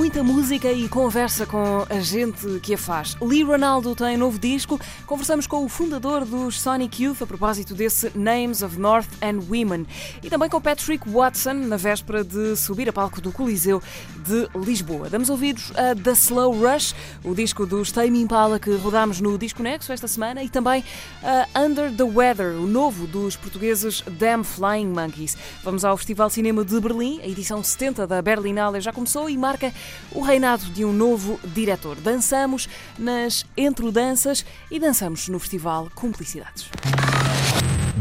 Muita música e conversa com a gente que a faz. Lee Ronaldo tem novo disco. Conversamos com o fundador dos Sonic Youth a propósito desse Names of North and Women. E também com Patrick Watson na véspera de subir a palco do Coliseu de Lisboa. Damos ouvidos a The Slow Rush, o disco dos Tame Impala que rodámos no Disco Nexo esta semana, e também a Under the Weather, o novo dos portugueses Damn Flying Monkeys. Vamos ao Festival Cinema de Berlim, a edição 70 da Berlinale já começou e marca o reinado de um novo diretor. Dançamos nas entrodanças e dançamos no Festival Cumplicidades.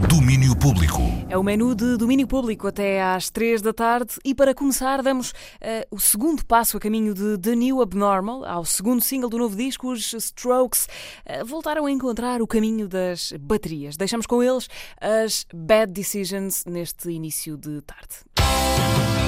Domínio Público. É o menu de domínio público até às 3 da tarde e para começar damos eh, o segundo passo a caminho de The New Abnormal, ao segundo single do novo disco, os Strokes eh, voltaram a encontrar o caminho das baterias. Deixamos com eles as Bad Decisions neste início de tarde.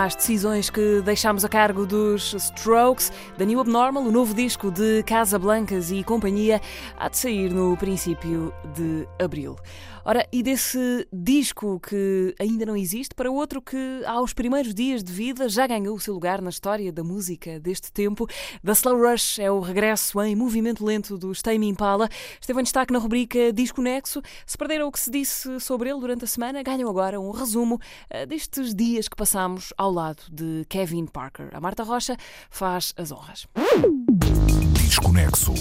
1972. Mais decisões que deixámos a cargo dos Strokes, The New Abnormal, o novo disco de Casa Blancas e companhia, há de sair no princípio de abril. Ora, e desse disco que ainda não existe, para outro que aos primeiros dias de vida já ganhou o seu lugar na história da música deste tempo, The Slow Rush é o regresso em movimento lento dos Tame Impala. Esteve em destaque na rubrica Disco Nexo. Se perderam o que se disse sobre ele durante a semana, ganham agora um resumo eh, destes dias que passamos ao lado de Kevin Parker. A Marta Rocha faz as honras. Desconexo.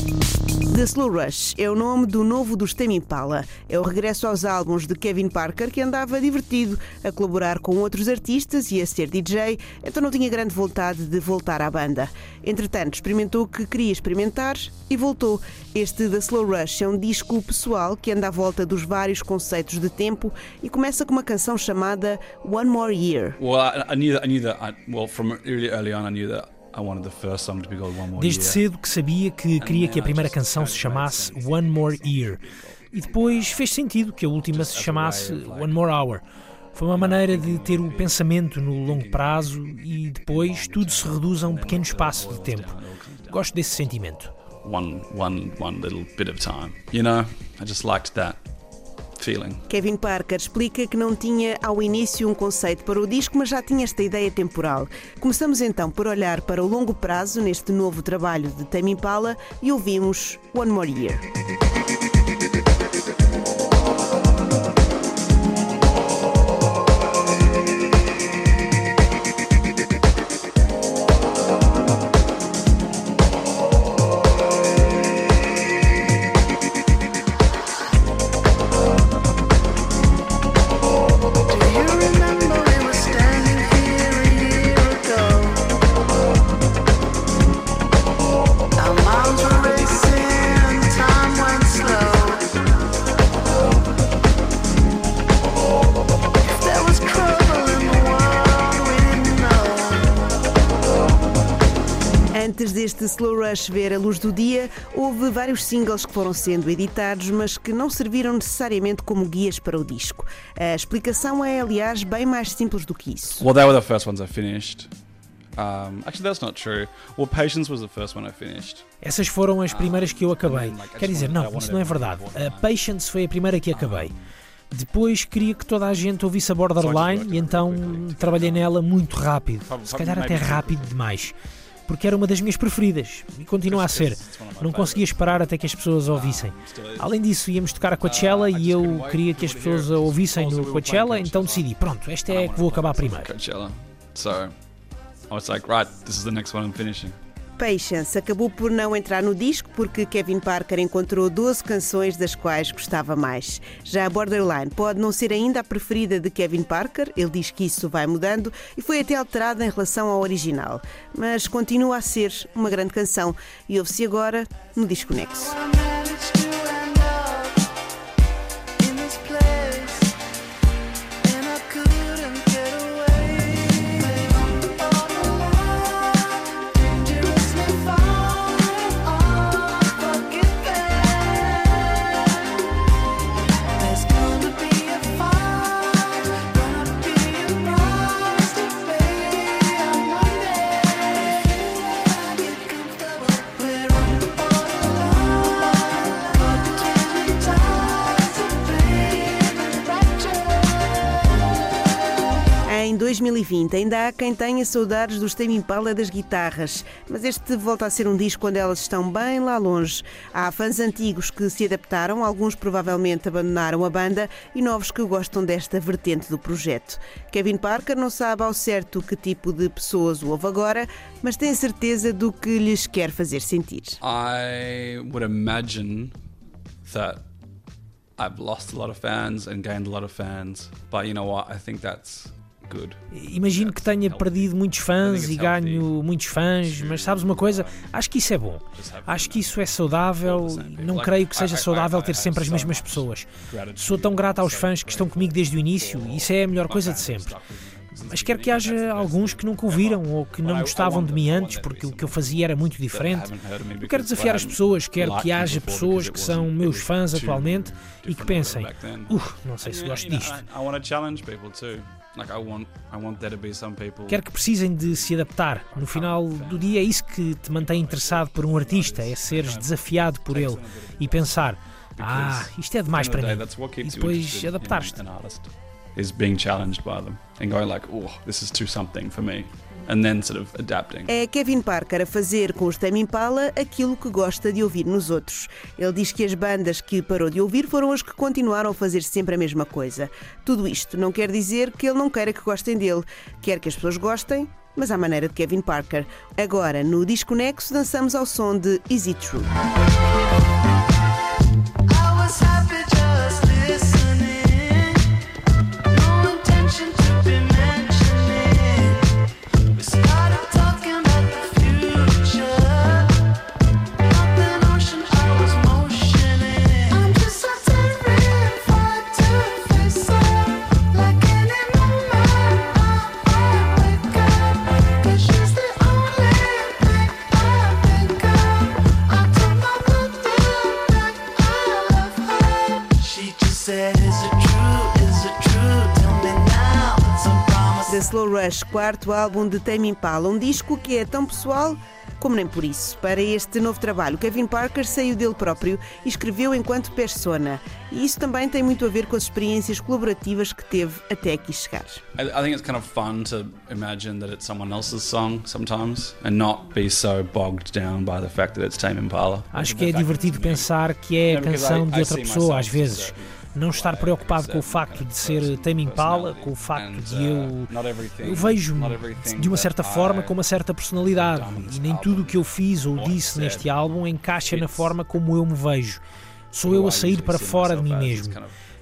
The Slow Rush é o nome do novo dos Tame Impala. É o regresso aos álbuns de Kevin Parker, que andava divertido a colaborar com outros artistas e a ser DJ, então não tinha grande vontade de voltar à banda. Entretanto, experimentou o que queria experimentar e voltou. Este The Slow Rush é um disco pessoal que anda à volta dos vários conceitos de tempo e começa com uma canção chamada One More Year. Well, I, I knew that. I knew that. I, well, from really early on, I knew that Desde cedo que sabia que queria que a primeira canção se chamasse One More Year. E depois fez sentido que a última se chamasse One More Hour. Foi uma maneira de ter o pensamento no longo prazo e depois tudo se reduz a um pequeno espaço de tempo. Gosto desse sentimento. One, one, one little bit of time. You know, I just liked that feeling. Kevin Parker explica que não tinha ao início um conceito para o disco, mas já tinha esta ideia temporal. Começamos então por olhar para o longo prazo neste novo trabalho de Tame Impala e ouvimos One More Year. Deste Slow Rush ver a luz do dia, houve vários singles que foram sendo editados, mas que não serviram necessariamente como guias para o disco. A explicação é, aliás, bem mais simples do que isso. Well, they were the first ones I finished. Um, actually, that's not true. Well, Patience was the first one I finished. Essas foram as primeiras que eu acabei. Quer dizer, não, isso não é verdade. A Patience foi a primeira que acabei. Depois queria que toda a gente ouvisse a Borderline e então trabalhei nela muito rápido. Se calhar até rápido demais. Porque era uma das minhas preferidas e continua a ser. Não conseguia esperar até que as pessoas a ouvissem. Além disso, íamos tocar a Coachella e eu queria que as pessoas a ouvissem no Coachella, então decidi, pronto, esta é a que vou acabar primeiro. So I was like, right, this is the next one I'm finishing. Patience acabou por não entrar no disco porque Kevin Parker encontrou 12 canções das quais gostava mais. Já a Borderline pode não ser ainda a preferida de Kevin Parker, ele diz que isso vai mudando e foi até alterada em relação ao original, mas continua a ser uma grande canção e ouve-se agora no Disco Nexo. 2020 ainda há quem tenha saudades dos Tame Impala das guitarras, mas este volta a ser um disco onde elas estão bem lá longe. Há fãs antigos que se adaptaram, alguns provavelmente abandonaram a banda e novos que gostam desta vertente do projeto. Kevin Parker não sabe ao certo que tipo de pessoas o ouve agora, mas tem certeza do que lhes quer fazer sentir. I would imagine that I've lost a lot of fans and gained a lot of fans, but you know what? I think that's. Imagino que tenha perdido muitos fãs e ganho muitos fãs, mas sabes uma coisa? Acho que isso é bom. Acho que isso é saudável. Não creio que seja saudável ter sempre as mesmas pessoas. Sou tão grato aos fãs que estão comigo desde o início e isso é a melhor coisa de sempre. Mas quero que haja alguns que nunca ouviram ou que não gostavam de mim antes porque o que eu fazia era muito diferente. Eu quero desafiar as pessoas, quero que haja pessoas que são meus fãs atualmente e que pensem: uh, não sei se gosto disto. Like I want, I want there to be some people. Quero que precisem de se adaptar. No final do dia é isso que te mantém interessado por um artista, é seres desafiado por ele e pensar, ah, isto é demais para mim. E depois adaptar-te. Is being challenged by them and going like, oh, this is too something for me, and then sort of adapting. É Kevin Parker a fazer com os Tame Impala aquilo que gosta de ouvir nos outros. Ele diz que as bandas que parou de ouvir foram as que continuaram a fazer sempre a mesma coisa. Tudo isto não quer dizer que ele não queira que gostem dele. Quer que as pessoas gostem, mas à maneira de Kevin Parker. Agora, no Disco Nexo, dançamos ao som de It True? The Slow Rush, quarto álbum de Tame Impala, um disco que é tão pessoal como nem por isso. Para este novo trabalho, Kevin Parker saiu dele próprio e escreveu enquanto persona. E isso também tem muito a ver com as experiências colaborativas que teve até aqui chegar. I, I think it's kind of fun to imagine that it's someone else's song sometimes, and not be so bogged down by the fact that it's Tame Impala. Acho que é divertido pensar que é a canção de outra pessoa às vezes. Não estar preocupado com o facto de ser Tame Impala, com o facto de eu. Eu vejo-me de uma certa forma com uma certa personalidade e nem tudo o que eu fiz ou disse neste álbum encaixa na forma como eu me vejo. Sou eu a sair para fora de mim mesmo.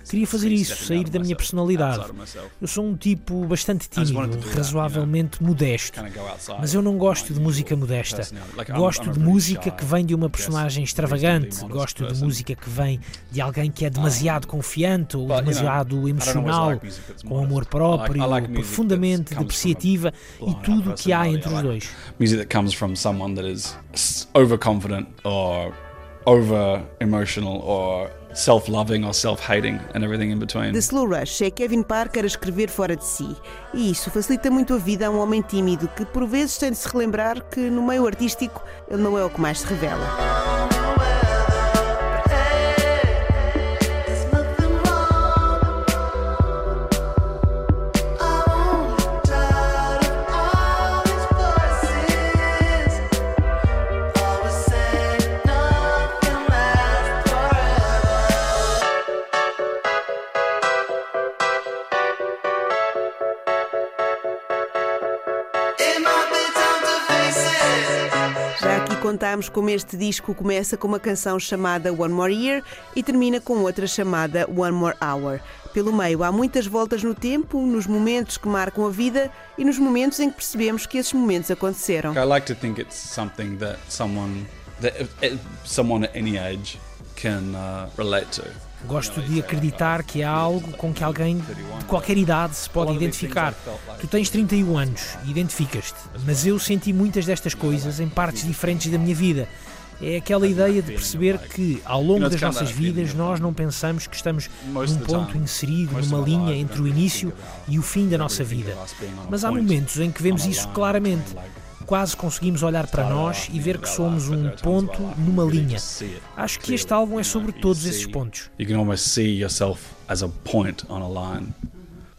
Queria fazer isso, sair da minha personalidade. Eu sou um tipo bastante tímido, razoavelmente modesto. Mas eu não gosto de música modesta. Gosto de música que vem de uma personagem extravagante. Gosto de música que vem de alguém que é demasiado confiante ou demasiado emocional, com amor próprio, profundamente depreciativa e tudo o que há entre os dois. Music that comes from someone that is s- overconfident or over emotional or self loving or self hating and everything in between. The Slow Rush é Kevin Parker a escrever fora de si. E isso facilita muito a vida a um homem tímido que, por vezes, tem de se relembrar que, no meio artístico, ele não é o que mais se revela. Contámos como este disco começa com uma canção chamada One More Year e termina com outra chamada One More Hour. Pelo meio há muitas voltas no tempo, nos momentos que marcam a vida e nos momentos em que percebemos que esses momentos aconteceram. I like to think it's something that someone that uh, someone at any age can uh, relate to. Gosto de acreditar que há algo com que alguém de qualquer idade se pode identificar. Tu tens 31 anos e identificas-te, mas eu senti muitas destas coisas em partes diferentes da minha vida. É aquela ideia de perceber que, ao longo das nossas vidas, nós não pensamos que estamos num ponto inserido numa linha entre o início e o fim da nossa vida. Mas há momentos em que vemos isso claramente. Quase conseguimos olhar para nós e ver que somos um ponto numa linha. Acho que este álbum é sobre todos esses pontos. You can almost see yourself as a point on a line.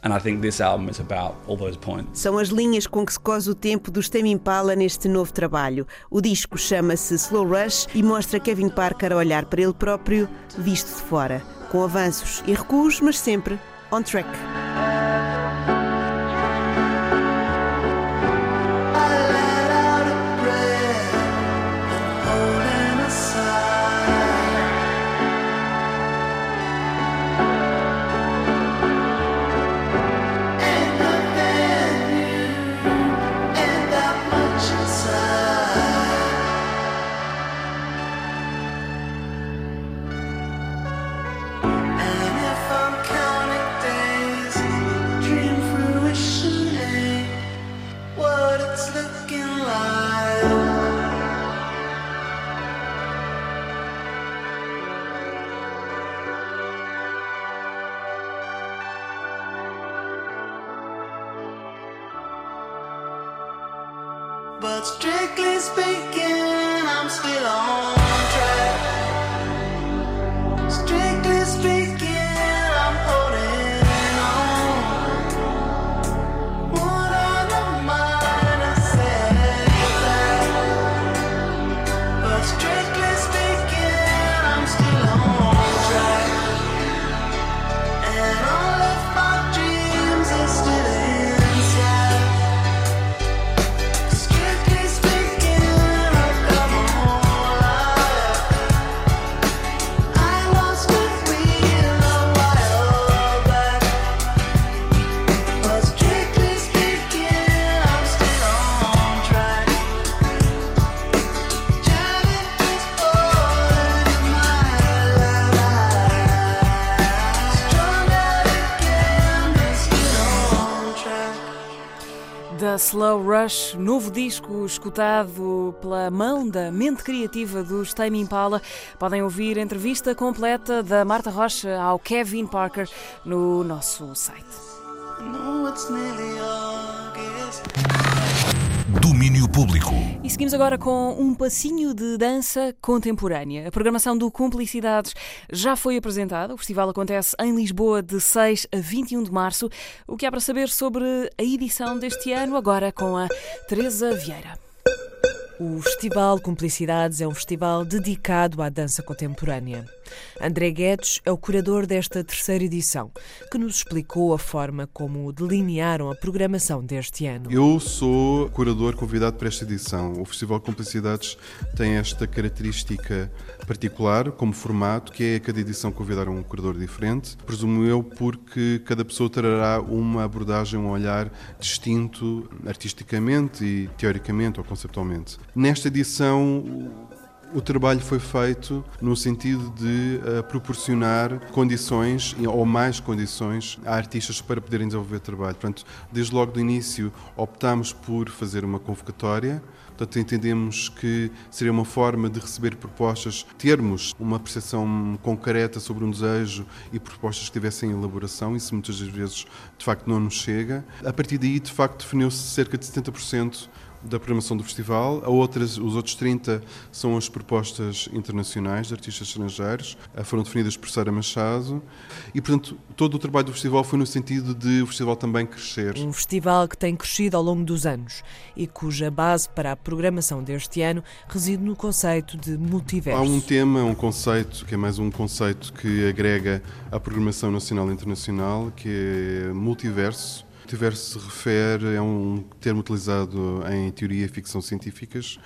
And I think this album is about all those points. São as linhas com que se cose o tempo dos Tame Impala neste novo trabalho. O disco chama-se Slow Rush e mostra Kevin Parker a olhar para ele próprio, visto de fora, com avanços e recuos, mas sempre on track. But strictly speaking, I'm still on Slow Rush, novo disco escutado pela mão da mente criativa dos Tame Impala. Podem ouvir a entrevista completa da Marta Rocha ao Kevin Parker no nosso site. Domínio público. E seguimos agora com um passinho de dança contemporânea. A programação do Cumplicidades já foi apresentada. O festival acontece em Lisboa de 6 a 21 de março. O que há para saber sobre a edição deste ano, agora com a Teresa Vieira. O Festival Cumplicidades é um festival dedicado à dança contemporânea. André Guedes é o curador desta terceira edição, que nos explicou a forma como delinearam a programação deste ano. Eu sou curador convidado para esta edição. O Festival Complicidades tem esta característica particular como formato, que é a cada edição convidar um curador diferente. Presumo eu porque cada pessoa trará uma abordagem, um olhar distinto artisticamente e teoricamente ou conceptualmente. Nesta edição o trabalho foi feito no sentido de uh, proporcionar condições ou mais condições a artistas para poderem desenvolver trabalho. Portanto, desde logo do início optámos por fazer uma convocatória. Portanto, entendemos que seria uma forma de receber propostas, termos uma percepção concreta sobre um desejo e propostas que tivessem elaboração. Isso muitas das vezes, de facto, não nos chega. A partir daí, de facto, definiu-se cerca de 70% da programação do festival. A outras, os outros 30 são as propostas internacionais de artistas estrangeiros, eh, foram definidas por Sara Machado. E, portanto, todo o trabalho do festival foi no sentido de o festival também crescer. Um festival que tem crescido ao longo dos anos e cuja base para a programação deste ano reside no conceito de multiverso. Há um tema, um conceito, que é mais um conceito que agrega a programação nacional e internacional, que é multiverso. Multiverso se refere, é um termo utilizado em teoria e ficção científicas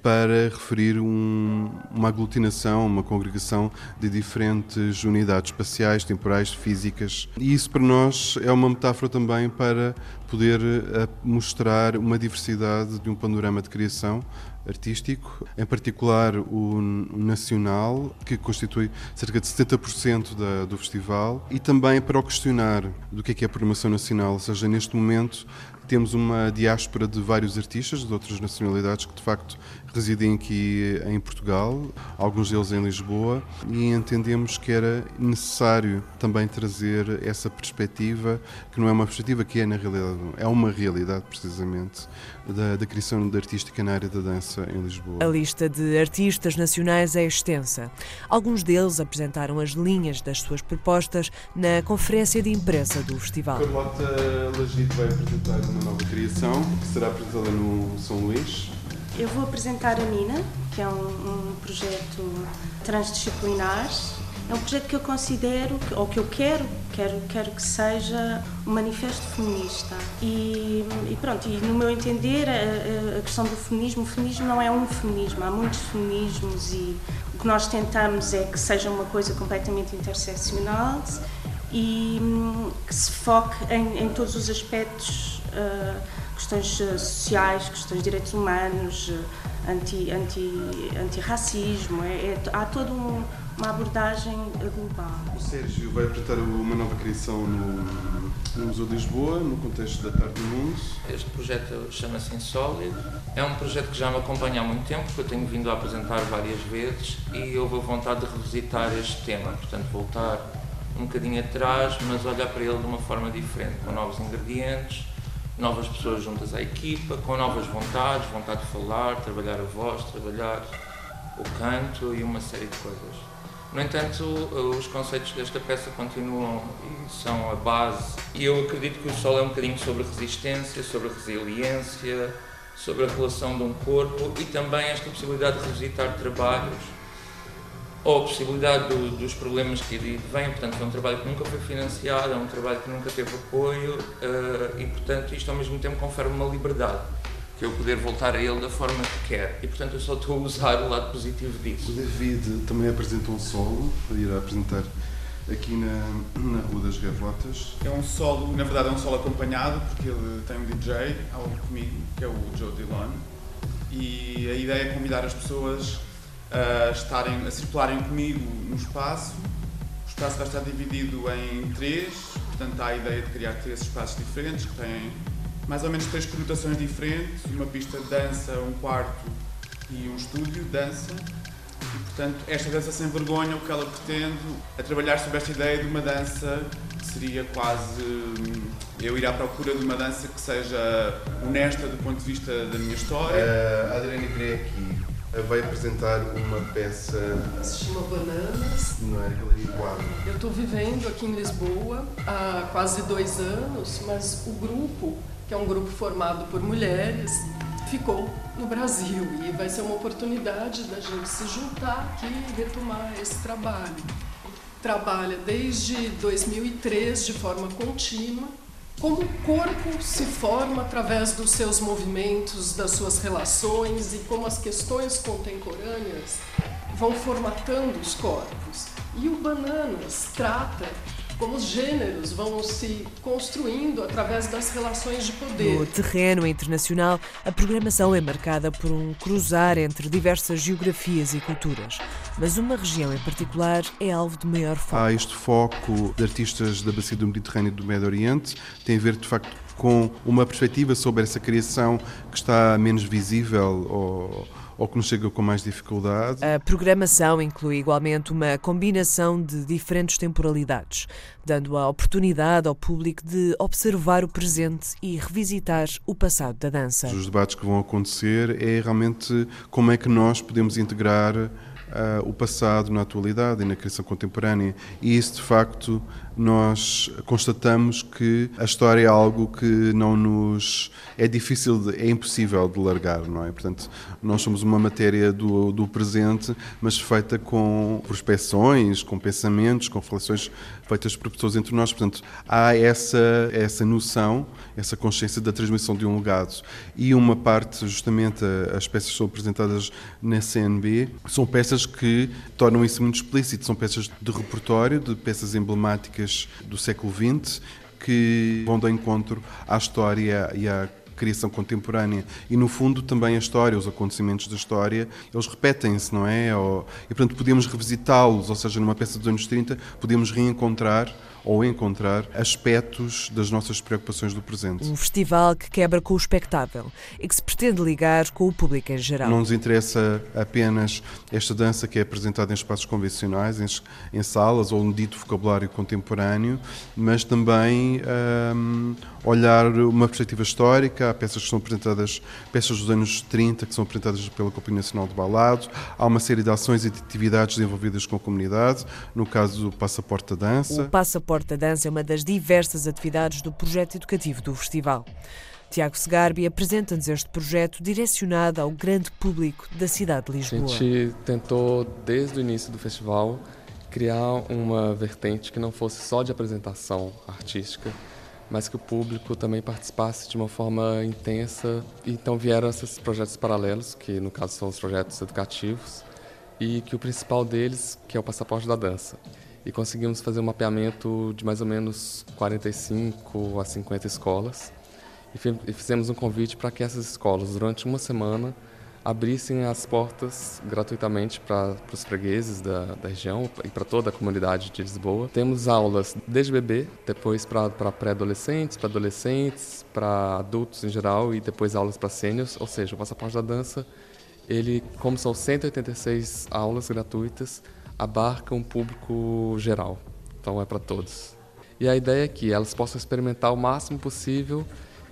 para referir um, uma aglutinação, uma congregação de diferentes unidades espaciais, temporais, físicas. E isso para nós é uma metáfora também para poder eh, mostrar uma diversidade de um panorama de criação artístico, em particular o nacional, que constitui cerca de 70% da, do festival, e também para o questionar do que é, que é a programação nacional, ou seja, neste momento temos uma diáspora de vários artistas de outras nacionalidades que de facto residem aqui em Portugal, alguns deles em Lisboa, e entendemos que era necessário também trazer essa perspectiva, que não é uma perspectiva que é na realidade, é uma realidade precisamente da, da criação de artística na área da dança em Lisboa. A lista de artistas nacionais é extensa. Alguns deles apresentaram as linhas das suas propostas na conferência de imprensa do festival. Carlota Lagito vai apresentar uma nova criação que será apresentada no São Luís. Eu vou apresentar a Nina, que é um, um projeto transdisciplinar. É um projeto que eu considero, ou que eu quero, quero, quero que seja um manifesto feminista. E, e pronto, e no meu entender, a, a- questão do feminismo, o feminismo não é um feminismo, há muitos feminismos e o que nós tentamos é que seja uma coisa completamente interseccional e hum, que se foque em, em todos os aspectos, ah, questões ah, sociais, questões de direitos humanos, ah, anti, anti, antirracismo, é, é- há toda um- uma abordagem global. O Sérgio vai apresentar uma nova criação no, no Museu de Lisboa, no contexto da Tarde do Mundo. Este projeto chama-se Insólid. É um projeto que já me acompanha há muito tempo, que eu tenho vindo a apresentar várias vezes e houve a vontade de revisitar este tema. Portanto, voltar um bocadinho atrás, mas olhar para ele de uma forma diferente, com novos ingredientes, novas pessoas juntas à equipa, com novas vontades, vontade de falar, trabalhar a voz, trabalhar o canto e uma série de coisas. No entanto, os conceitos desta peça continuam e são a base. E eu acredito que o solo é um bocadinho sobre resistência, sobre resiliência, sobre a relação de um corpo e também esta possibilidade de revisitar trabalhos ou a possibilidade do- dos problemas que aí vêm. Portanto, é um trabalho que nunca foi financiado, é um trabalho que nunca teve apoio eh, e, portanto, isto ao mesmo tempo confere uma liberdade, que é eu poder voltar a ele da forma que quer. E, portanto, eu só estou a usar o lado positivo O disso. David também apresentou um solo, irá apresentar aqui na, na Rua das Gavotas. É um solo, na verdade é um solo acompanhado, porque ele tem um DJ ao comigo, que é o Joe Dillon, e a ideia é convidar as pessoas a estarem, a circularem comigo no espaço. O espaço vai estar dividido em três, portanto há a ideia de criar três espaços diferentes, que têm mais ou menos três conotações diferentes, uma pista de dança, um quarto e um estúdio de dança. E, portanto, esta dança sem vergonha, o que ela pretende é trabalhar sobre esta ideia de uma dança que seria quase hum, eu ir à procura de uma dança que seja honesta do ponto de vista da minha história. A Adriana Greco vai apresentar uma peça, Se chama Bananas. não é? Galeria Quadro. Eu estou vivendo aqui em Lisboa há quase dois anos, mas o grupo, que é um grupo formado por mulheres, ficou no Brasil e vai ser uma oportunidade da gente se juntar aqui e retomar esse trabalho. Trabalha desde 2003 de forma contínua. Como o corpo se forma através dos seus movimentos, das suas relações e como as questões contemporâneas vão formatando os corpos. E o Bananas trata como os gêneros vão se construindo através das relações de poder. No terreno internacional, a programação é marcada por um cruzar entre diversas geografias e culturas. Mas uma região em particular é alvo de maior foco. Há este foco de artistas da bacia do Mediterrâneo e do Médio Oriente, tem a ver de facto com uma perspectiva sobre essa criação que está menos visível ou, ou que nos chega com mais dificuldade. A programação inclui igualmente uma combinação de diferentes temporalidades, dando a oportunidade ao público de observar o presente e revisitar o passado da dança. Os debates que vão acontecer é realmente como é que nós podemos integrar ah, o passado na atualidade e na criação contemporânea. E isso, de facto, nós constatamos que a história é algo que não nos é difícil, de, é impossível de largar, não é? Portanto, nós somos uma matéria do, do presente, mas feita com prospeções, com pensamentos, com reflexões feitas por pessoas entre nós. Portanto, há essa, essa noção, essa consciência da transmissão de um legado. E uma parte, justamente, as peças que são apresentadas na CNB, são peças que tornam isso muito explícito. São peças de repertório, de peças emblemáticas do século XX, que vão de encontro à história e à criação contemporânea e no fundo também a história, os acontecimentos da história, eles repetem-se, não é? Ou, e portanto podemos revisitá-los, ou seja, numa peça dos anos 30 podemos reencontrar ou encontrar aspectos das nossas preocupações do presente. Um festival que quebra com o espectável e que se pretende ligar com o público em geral. Não nos interessa apenas esta dança que é apresentada em espaços convencionais, em, em salas ou um dito vocabulário contemporâneo, mas também hum, olhar uma perspectiva histórica. Há peças que são apresentadas, peças dos anos 30 que são apresentadas pela Companhia Nacional de Balado. Há uma série de ações e de atividades desenvolvidas com a comunidade, no caso do Passaporte da Dança. O Passaporte da Dança é uma das diversas atividades do projeto educativo do festival. Tiago Segarbi apresenta-nos este projeto direcionado ao grande público da cidade de Lisboa. A gente tentou, desde o início do festival, criar uma vertente que não fosse só de apresentação artística, mas que o público também participasse de uma forma intensa. Então vieram esses projetos paralelos, que no caso são os projetos educativos, e que o principal deles, que é o Passaporte da Dança e conseguimos fazer um mapeamento de mais ou menos 45 a 50 escolas e fizemos um convite para que essas escolas, durante uma semana, abrissem as portas gratuitamente para os fregueses da, da região e para toda a comunidade de Lisboa. Temos aulas desde bebê, depois para pré-adolescentes, para adolescentes, para adultos em geral e depois aulas para sêniors, ou seja, o Passaporte da Dança, ele, como são 186 aulas gratuitas, abarca um público geral, então é para todos. E a ideia é que elas possam experimentar o máximo possível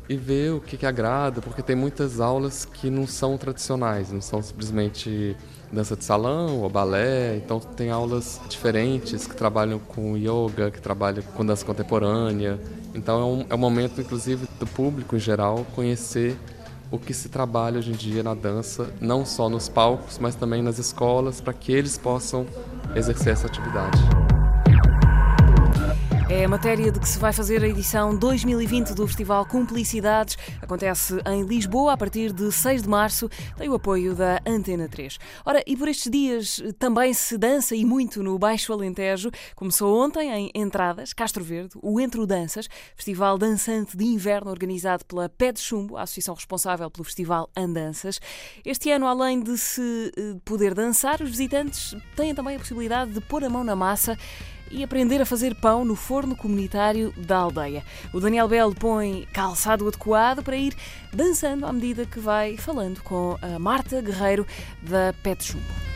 e ver o que, que agrada, porque tem muitas aulas que não são tradicionais, não são simplesmente dança de salão ou balé, então tem aulas diferentes que trabalham com yoga, que trabalham com dança contemporânea. Então é um, é um momento, inclusive, do público em geral conhecer o que se trabalha hoje em dia na dança, não só nos palcos, mas também nas escolas, para que eles possam exercer essa atividade. É a matéria de que se vai fazer a edição 2020 do Festival Cumplicidades. Acontece em Lisboa a partir de 6 de março. Tem o apoio da Antena 3. Ora, e por estes dias também se dança e muito no Baixo Alentejo. Começou ontem em Entradas, Castro Verde, o Entro Danças, festival dançante de inverno organizado pela Pé de Chumbo, a associação responsável pelo Festival Andanças. Este ano, além de se poder dançar, os visitantes têm também a possibilidade de pôr a mão na massa e aprender a fazer pão no forno comunitário da aldeia. O Daniel Belo põe calçado adequado para ir dançando à medida que vai falando com a Marta Guerreiro da Pet Chumbo.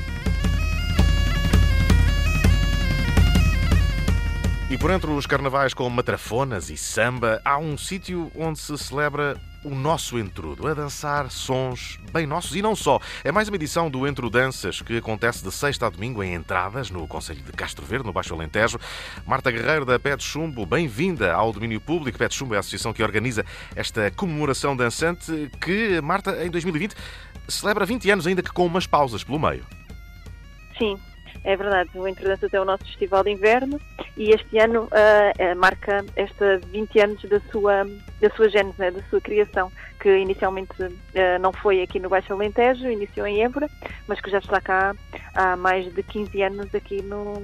E por entre os carnavais com matrafonas e samba, há um sítio onde se celebra o nosso entrudo, a dançar sons bem nossos e não só. É mais uma edição do Entro Danças que acontece de sexta a domingo em Entradas, no Conselho de Castro Verde, no Baixo Alentejo. Marta Guerreiro da Pet Chumbo, bem-vinda ao domínio público. Pet Chumbo é a associação que organiza esta comemoração dançante que, Marta, em 2020 celebra 20 anos, ainda que com umas pausas pelo meio. Sim, é verdade. O Entredanças é o nosso festival de inverno e este ano uh, marca esta 20 anos da sua, da sua gênese, né, da sua criação, que inicialmente uh, não foi aqui no Baixo Alentejo, iniciou em Évora, mas que já está cá há mais de 15 anos aqui no,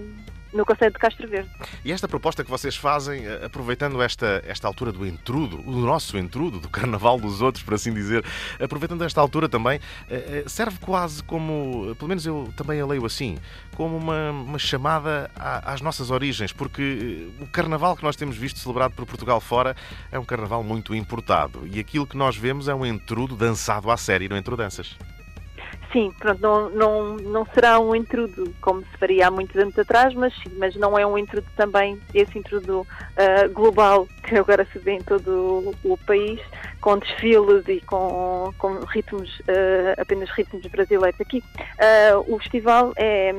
no Conselho de Castro Verde. E esta proposta que vocês fazem, aproveitando esta, esta altura do entrudo, o nosso entrudo, do carnaval dos outros, por assim dizer, aproveitando esta altura também, serve quase como, pelo menos eu também a leio assim, como uma, uma chamada às nossas origens, porque o carnaval que nós temos visto celebrado por Portugal fora é um carnaval muito importado e aquilo que nós vemos é um entrudo dançado à série no Entrodanças. Sim, pronto, não, não, não será um intrudo como se faria há muitos anos atrás, mas, mas não é um intrudo também, esse intrudo uh, global que agora se vê em todo o, o país, com desfiles e com, com ritmos, uh, apenas ritmos brasileiros. Aqui uh, o festival é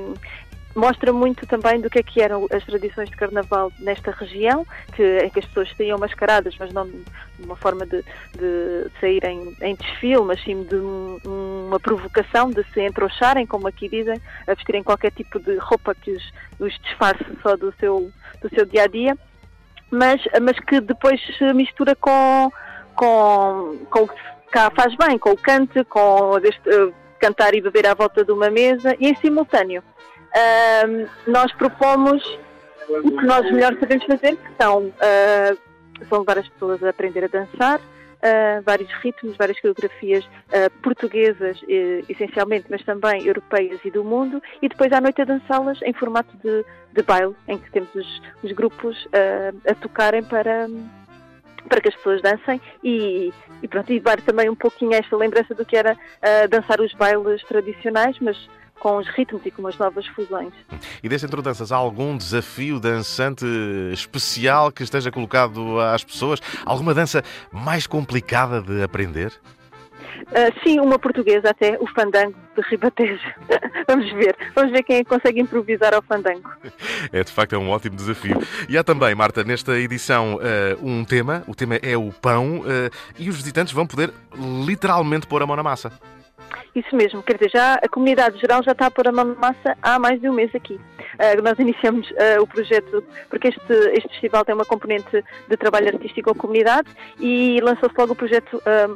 mostra muito também do que é que eram as tradições de carnaval nesta região, que, em que as pessoas saíam mascaradas, mas não de uma forma de, de saírem em desfile, mas sim de um- uma provocação, de se entrocharem, como aqui dizem, a vestirem qualquer tipo de roupa que os, os disfarce só do seu, do seu dia a dia, mas, mas que depois se mistura com, com, com cá faz bem, com o cante, com este, eh, cantar e beber à volta de uma mesa e em simultâneo. Nós propomos o que nós melhor sabemos fazer, que são, ah, são levar as pessoas a aprender a dançar, ah, vários ritmos, várias coreografias ah, portuguesas, eh, essencialmente, mas também europeias e do mundo, e depois à noite a dançá-las em formato de, de baile, em que temos os, os grupos a tocarem para, para que as pessoas dancem e, e pronto, e dar também um pouquinho esta lembrança do que era dançar os bailes tradicionais, mas com os ritmos e com as novas fusões. E deste Entre Danças, há algum desafio dançante especial que esteja colocado às pessoas? Alguma dança mais complicada de aprender? Ah, sim, uma portuguesa até, o fandango de Ribatejo. vamos ver, vamos ver quem é que consegue improvisar ao fandango. É de facto é um ótimo desafio. E há também, Marta, nesta edição eh, um tema. O tema é o pão eh, e os visitantes vão poder literalmente pôr a mão na massa. Isso mesmo, quer dizer, já a comunidade geral já está a pôr a mão na massa há mais de um mês aqui. Ah, nós iniciamos ah, o projeto, porque este, este festival tem uma componente de trabalho artístico com a comunidade e lançou-se logo o projeto ah,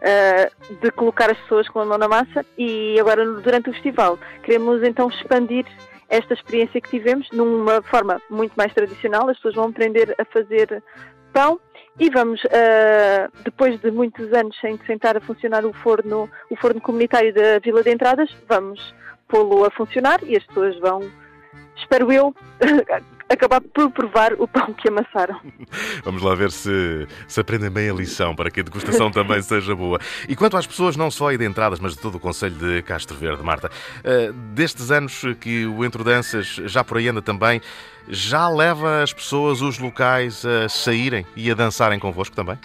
ah, de colocar as pessoas com a mão na massa e agora durante o festival queremos então expandir esta experiência que tivemos numa forma muito mais tradicional, as pessoas vão aprender a fazer pão e vamos, ah, depois de muitos anos sem, estar a funcionar o forno, o forno comunitário da Vila de Entradas, vamos pô-lo a funcionar e as pessoas vão, espero eu, acabar por provar o pão que amassaram. Vamos lá ver se, se aprendem bem a lição para que a degustação também seja boa. E quanto às pessoas, não só aí de entradas, mas de todo o Conselho de Castro Verde, Marta, eh, destes anos que o Entro Danças já por aí anda também, já leva as pessoas, os locais, a saírem e a dançarem convosco também?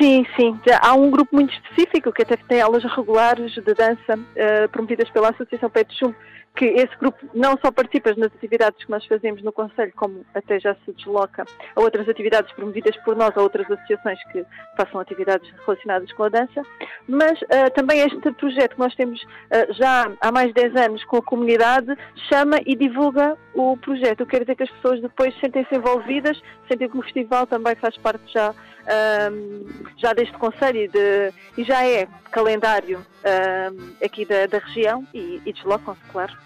Sim, sim. Já há um grupo muito específico que até tem aulas regulares de dança eh, promovidas pela Associação Pé de Chumbo, que esse grupo não só participa nas atividades que nós fazemos no Conselho, como até já se desloca a outras atividades promovidas por nós ou outras associações que façam atividades relacionadas com a dança, mas eh, também este projeto que nós temos eh, já há mais de 10 anos com a comunidade chama e divulga o projeto. Eu quero dizer que as pessoas depois sentem-se envolvidas, sentem que o festival também faz parte já ahm, já deste Conselho e, de- e já é calendário ahm, aqui da, da região e, e deslocam-se, claro.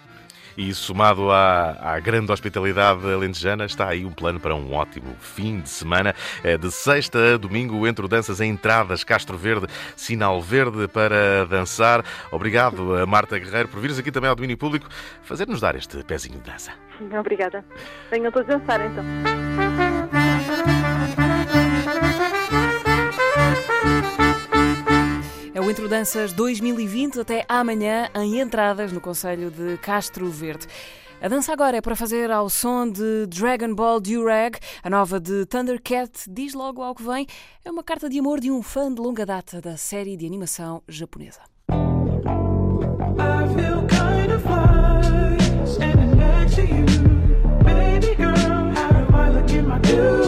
E somado à, à grande hospitalidade alentejana, está aí um plano para um ótimo fim de semana. É de sexta a domingo, entre danças em entradas, Castro Verde, Sinal Verde para dançar. Obrigado a Marta Guerreiro por vires aqui também ao domínio público fazer-nos dar este pezinho de dança. Obrigada. Venham todos dançar então. O Intro Danças 2020 até amanhã em entradas no Conselho de Castro Verde. A dança agora é para fazer ao som de Dragon Ball Durag, a nova de Thundercat, diz logo ao que vem, é uma carta de amor de um fã de longa data da série de animação japonesa. I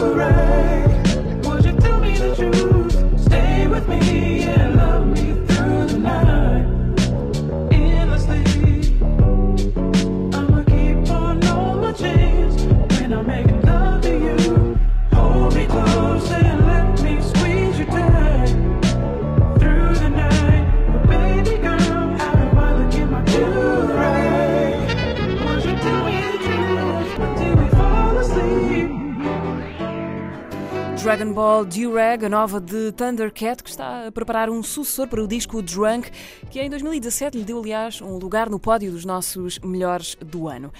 Dragon Ball Durag, a nova de Thundercat, que está a preparar um sucessor para o disco Drunk, que em 2017 lhe deu, aliás, um lugar no pódio dos nossos melhores do ano.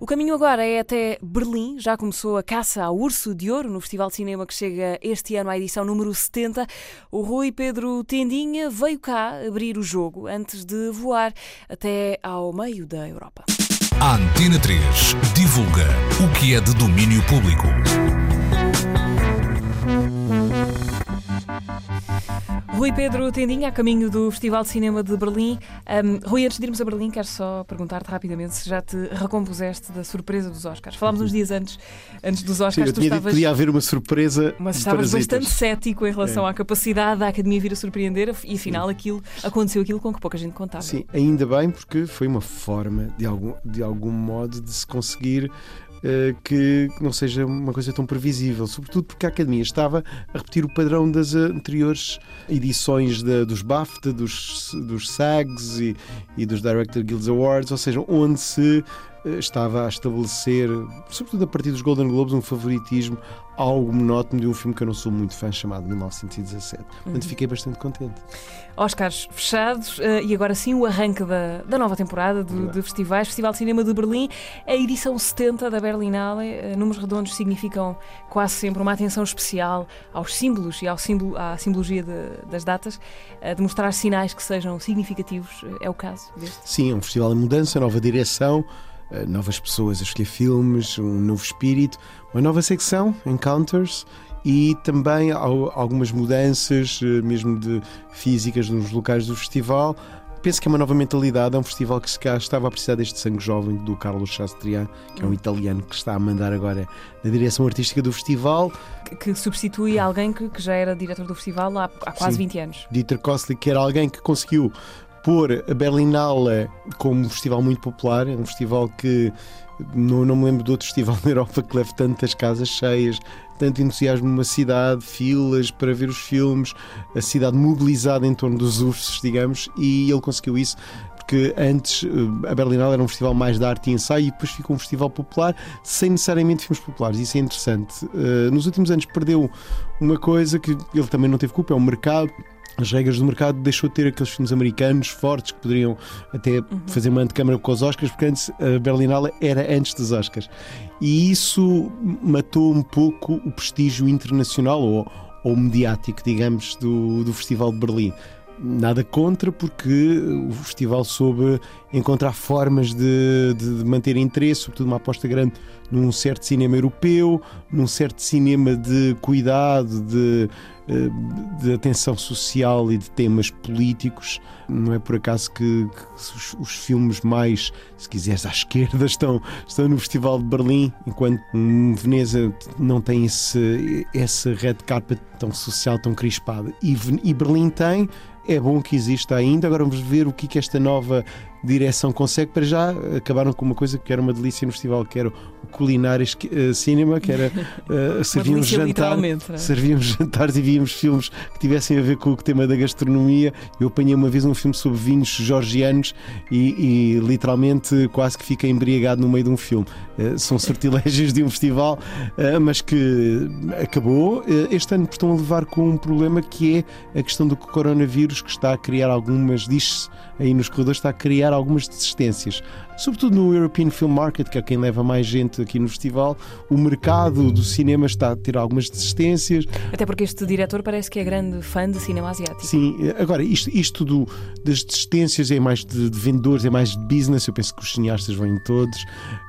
O caminho agora é até Berlim. Já começou a caça ao Urso de Ouro no Festival de Cinema que chega este ano à edição número 70. O Rui Pedro Tendinha veio cá abrir o jogo antes de voar até ao meio da Europa. A Antena 3 divulga o que é de domínio público. Rui Pedro Tendinha, a caminho do Festival de Cinema de Berlim. Um, Rui, antes de irmos a Berlim, quero só perguntar-te rapidamente se já te recompuseste da surpresa dos Oscars. Falámos uns dias antes, antes dos Sim, Oscars, eu tu tinha dito estavas. que podia haver uma surpresa. Mas estavas bastante cético em relação É. à capacidade da Academia vir a surpreender e afinal aquilo, aconteceu aquilo com que pouca gente contava. Sim, ainda bem, porque foi uma forma, de algum, de algum modo, de se conseguir que não seja uma coisa tão previsível. Sobretudo porque a Academia estava a repetir o padrão das anteriores edições da- dos BAFTA, dos, dos SAGs e, e dos Director Guilds Awards, ou seja, onde se eh, estava a estabelecer, sobretudo a partir dos Golden Globes, um favoritismo algo monótono de um filme que eu não sou muito fã, chamado 1917. Portanto, Uhum. fiquei bastante contente. Oscars fechados eh, e agora sim o arranque da, da nova temporada do, de festivais. Festival de Cinema de Berlim, a edição 70 da Berlinale. Eh, números redondos significam quase sempre uma atenção especial aos símbolos e ao símbolo, à simbologia de- das datas, eh, de mostrar sinais que sejam significativos. É o caso deste. Sim, é um festival em mudança, nova direção, novas pessoas a escolher filmes, um novo espírito, uma nova secção, Encounters, e também al- algumas mudanças, eh, mesmo de físicas nos locais do festival. Penso que é uma nova mentalidade, é um festival que se cá estava a precisar deste sangue jovem do Carlos Chastrian, que é um italiano que está a mandar agora na direção artística do festival. Que, que substitui alguém que, que já era diretor do festival há, há quase Sim. 20 anos. Dieter Kostlik, que era alguém que conseguiu pôr a Berlinale como um festival muito popular, é um festival que não, não me lembro de outro festival na Europa que leve tantas casas cheias, tanto entusiasmo numa cidade, filas para ver os filmes, a cidade mobilizada em torno dos ursos, digamos, e ele conseguiu isso. Porque antes eh, a Berlinale era um festival mais de arte e ensaio e depois ficou um festival popular sem necessariamente filmes populares. Isso é interessante. Eh, nos últimos anos perdeu uma coisa que ele também não teve culpa, é o mercado as regras do mercado deixou de ter aqueles filmes americanos fortes que poderiam até fazer uma antecâmara com os Oscars, porque antes a Berlinale era antes dos Oscars. E isso matou um pouco o prestígio internacional ou, ou mediático, digamos, do, do Festival de Berlim. Nada contra, porque o festival soube encontrar formas de, de manter interesse, sobretudo uma aposta grande num certo cinema europeu, num certo cinema de cuidado, de, de atenção social e de temas políticos. Não é por acaso que, que os, os filmes mais, se quiseres, à esquerda estão, estão no Festival de Berlim, enquanto hum, Veneza não tem esse, esse red carpet tão social, tão crispado. E, e Berlim tem. É bom que exista ainda. Agora vamos ver o que, que esta nova direção consegue. Para já acabaram com uma coisa que era uma delícia no festival, que era o culinário eh, cinema, que era uh, servíamos delícia, jantar, é? servíamos jantares e víamos filmes que tivessem a ver com o tema da gastronomia. Eu apanhei uma vez um filme sobre vinhos georgianos e, e literalmente quase que fiquei embriagado no meio de um filme. Eh, são sortilégios de um festival, eh, mas que acabou. Eh, Este ano estão a levar com um problema que é a questão do coronavírus, que está a criar algumas, diz-se aí nos corredores, está a criar algumas desistências. Sobretudo no European Film Market, que é quem leva mais gente aqui no festival, o mercado do cinema está a ter algumas desistências. Até porque este diretor parece que é grande fã de cinema asiático. Sim, agora, isto, isto do, das desistências é mais de, de vendedores, é mais de business. Eu penso que os cineastas vão em todos.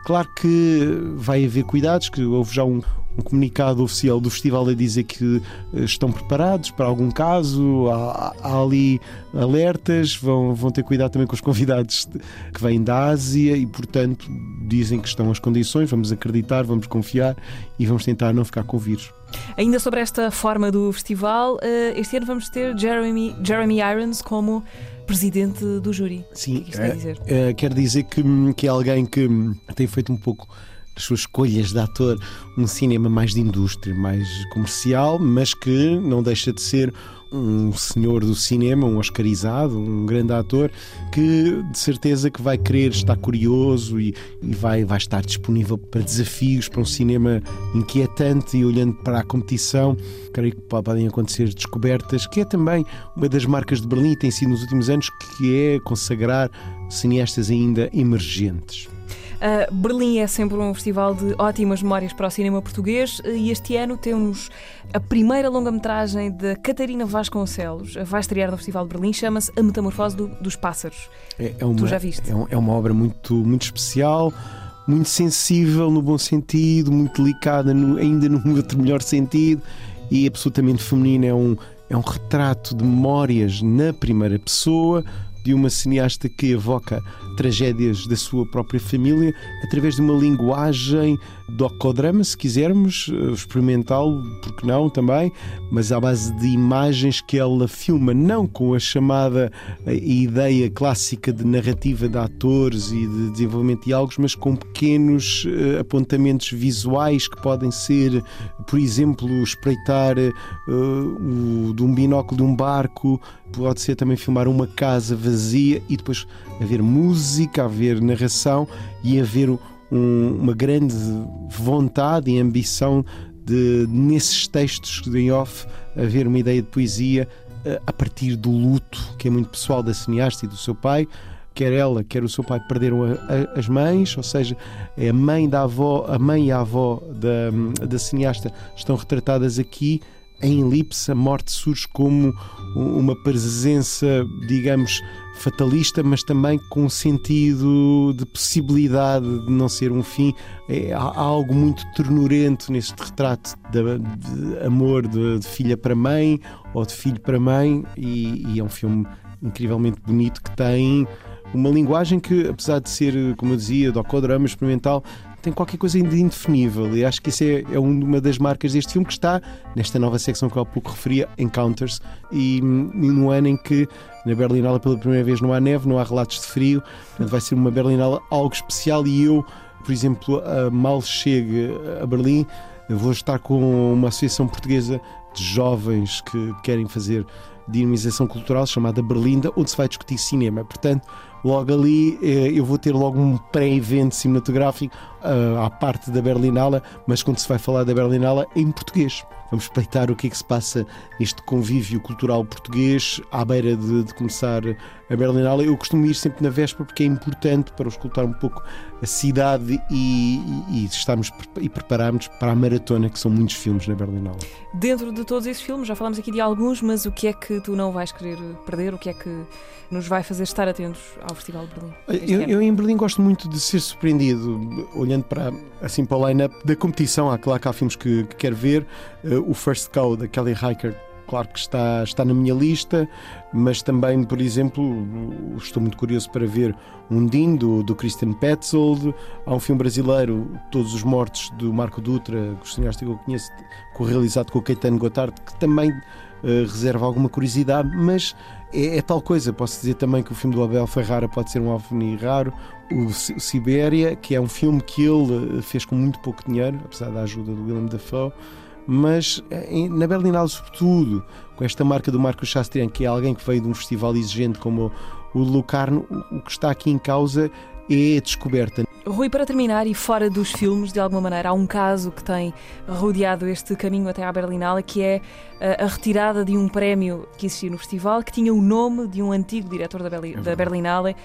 Claro que vai haver cuidados, que houve já um, um comunicado oficial do festival a dizer que eh, estão preparados para algum caso. Há, há ali alertas, vão, vão ter cuidado também com os convidados que vêm da Ásia e, portanto, dizem que estão as condições. Vamos acreditar, vamos confiar e vamos tentar não ficar com o vírus. Ainda sobre esta forma do festival, eh, este ano vamos ter Jeremy, Jeremy Irons como presidente do júri. Sim, O que isto quer dizer? é, é, quer dizer que, que é alguém que tem feito um pouco as suas escolhas de ator um cinema mais de indústria, mais comercial, mas que não deixa de ser um senhor do cinema, um oscarizado, um grande ator, que de certeza que vai querer estar curioso e, e vai, vai estar disponível para desafios, para um cinema inquietante e olhando para a competição, creio que podem acontecer descobertas, que é também uma das marcas de Berlim, tem sido nos últimos anos, que é consagrar cineastas ainda emergentes. Uh, Berlim é sempre um festival de ótimas memórias para o cinema português e este ano temos a primeira longa-metragem de Catarina Vasconcelos. Vai estrear no Festival de Berlim, chama-se A Metamorfose do- dos Pássaros. É, é uma, Tu já viste? É, um- é uma obra muito, muito especial, muito sensível no bom sentido, muito delicada no- ainda num outro melhor sentido e absolutamente feminina. É um, é um retrato de memórias na primeira pessoa de uma cineasta que evoca tragédias da sua própria família através de uma linguagem docodrama, se quisermos, eh, experimentá-lo, porque não também, mas à base de imagens que ela filma, não com a chamada eh, ideia clássica de narrativa de atores e de desenvolvimento de diálogos, mas com pequenos eh, apontamentos visuais que podem ser, por exemplo, espreitar eh, o, de um binóculo de um barco, pode ser também filmar uma casa vazia e depois haver música, haver narração e haver um- uma grande vontade e ambição de, nesses textos em off, haver uma ideia de poesia eh, a partir do luto, que é muito pessoal da cineasta e do seu pai. Quer ela, quer o seu pai perderam a- a- as mães, ou seja, é a mãe da avó, a mãe e a avó da, da cineasta estão retratadas aqui. Em elipse, a morte surge como uma presença, digamos, fatalista, mas também com um sentido de possibilidade de não ser um fim. É, há, algo muito ternurento neste retrato de, de amor de, de filha para mãe ou de filho para mãe, e, e é um filme incrivelmente bonito que tem uma linguagem que, apesar de ser, como eu dizia, docodrama experimental, tem qualquer coisa de indefinível e acho que isso é, é uma das marcas deste filme que está nesta nova secção que eu há pouco referia, Encounters, e, e no ano em que na Berlinala pela primeira vez não há neve, não há relatos de frio, portanto vai ser uma Berlinala algo especial e eu, por exemplo, mal chegue a Berlim, vou estar com uma associação portuguesa de jovens que querem fazer dinamização cultural chamada Berlinda, onde se vai discutir cinema. Portanto, logo ali eh, eu vou ter logo um pré-evento cinematográfico ah, à parte da Berlinala, mas quando se vai falar da Berlinala em português. Vamos espreitar o que é que se passa neste convívio cultural português à beira de, de começar a Berlinala. Eu costumo ir sempre na véspera porque é importante para escutar um pouco a cidade e, e, e estarmos pre- e prepararmos para a maratona, que são muitos filmes na Berlinala. Dentro de todos esses filmes, já falámos aqui de alguns, mas o que é que tu não vais querer perder? O que é que nos vai fazer estar atentos ao Festival de Berlim? Eu, eu em Berlim gosto muito de ser surpreendido, olhando para, assim, para o line-up da competição. Há, claro que há filmes que, que quero ver. O First Cow, da Kelly Reichardt, claro que está, está na minha lista, mas também, por exemplo, estou muito curioso para ver Dean, do, do Christian Petzold. Há um filme brasileiro, Todos os Mortos, do Marco Dutra, que o cineasta que eu conheço, co- realizado com o Caetano Gottard, que também eh, reserva alguma curiosidade, mas é, é tal coisa. Posso dizer também que o filme do Abel Ferrara pode ser um ovni raro. O o Sibéria, que é um filme que ele eh, fez com muito pouco dinheiro, apesar da ajuda do Willem Dafoe, mas eh, na Berlinale, sobretudo, com esta marca do Marco Chastrian, que é alguém que veio de um festival exigente como o, o Lucarno, o, que está aqui em causa é a descoberta. Rui, para terminar, e fora dos filmes, de alguma maneira, há um caso que tem rodeado este caminho até à Berlinale, que é uh, a retirada de um prémio que existia no festival, que tinha o nome de um antigo diretor da Berlinale,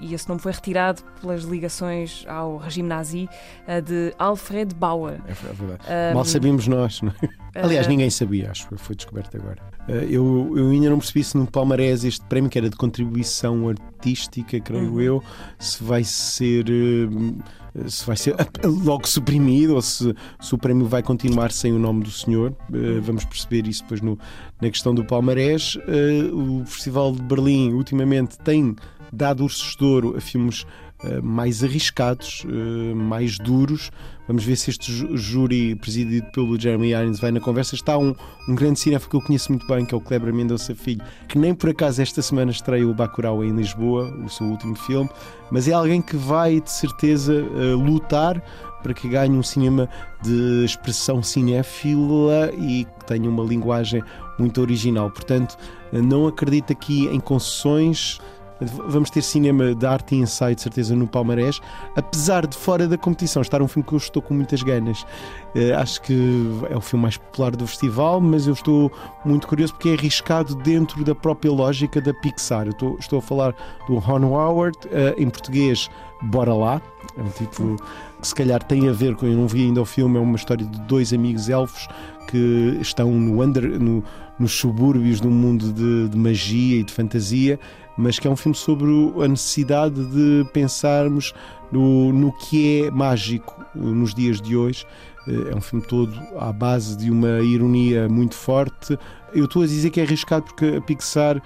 e esse nome foi retirado pelas ligações ao regime nazi, uh, de Alfred Bauer. É verdade. Um, Mal sabíamos nós, não é? Aliás, uh, ninguém sabia, acho que foi descoberto agora. Uh, Eu, eu ainda não percebi se no Palmarés este prémio, que era de contribuição artística, creio Uhum. eu, se vai ser. Se vai ser logo suprimido ou se, se o prémio vai continuar sem o nome do senhor. Vamos perceber isso depois no, na questão do Palmarés. O Festival de Berlim, ultimamente, tem dado ursos de ouro a filmes eh, mais arriscados, eh, mais duros. Vamos ver se este júri, presidido pelo Jeremy Irons, vai na conversa. Está um, um grande cineasta que eu conheço muito bem, que é o Kleber Mendonça Filho, que nem por acaso esta semana estreia o Bacurau em Lisboa, o seu último filme, mas é alguém que vai, de certeza, eh, lutar para que ganhe um cinema de expressão cinéfila e que tenha uma linguagem muito original. Portanto, não acredito aqui em concessões. Vamos ter cinema de arte e ensaio, de certeza, no Palmarés. Apesar de fora da competição estar um filme que eu estou com muitas ganas. Eh, acho que é o filme mais popular do festival, mas eu estou muito curioso porque é arriscado dentro da própria lógica da Pixar. Estou, estou a falar do Ron Howard, eh, em português, Bora Lá. É um título que se calhar tem a ver com. Eu não vi ainda o filme, é uma história de dois amigos elfos que estão no under, no, nos subúrbios de um mundo de, de magia e de fantasia, mas que é um filme sobre a necessidade de pensarmos no, no que é mágico eh, nos dias de hoje. Eh, É um filme todo à base de uma ironia muito forte. Eu estou a dizer que é arriscado porque a Pixar,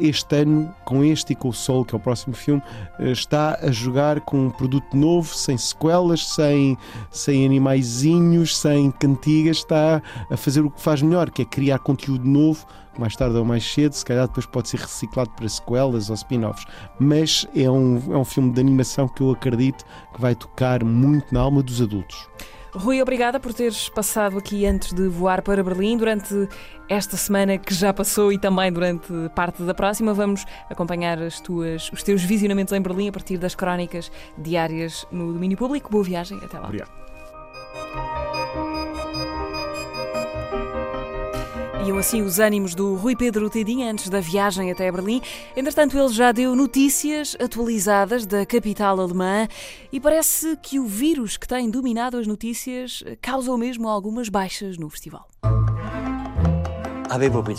este ano, com este e com o Soul, que é o próximo filme, eh, está a jogar com um produto novo, sem sequelas, sem, sem animaizinhos, sem cantigas. Está a fazer o que faz melhor, que é criar conteúdo novo mais tarde ou mais cedo, se calhar depois pode ser reciclado para sequelas ou spin-offs. Mas é um, é um filme de animação que eu acredito que vai tocar muito na alma dos adultos. Rui, obrigada por teres passado aqui antes de voar para Berlim durante esta semana que já passou e também durante parte da próxima. Vamos acompanhar as tuas, os teus visionamentos em Berlim a partir das crónicas diárias no domínio público. Boa viagem, até lá. Obrigado. Iam assim os ânimos do Rui Pedro Tedinha antes da viagem até Berlim. Entretanto, ele já deu notícias atualizadas da capital alemã e parece que o vírus que tem dominado as notícias causa mesmo algumas baixas no festival.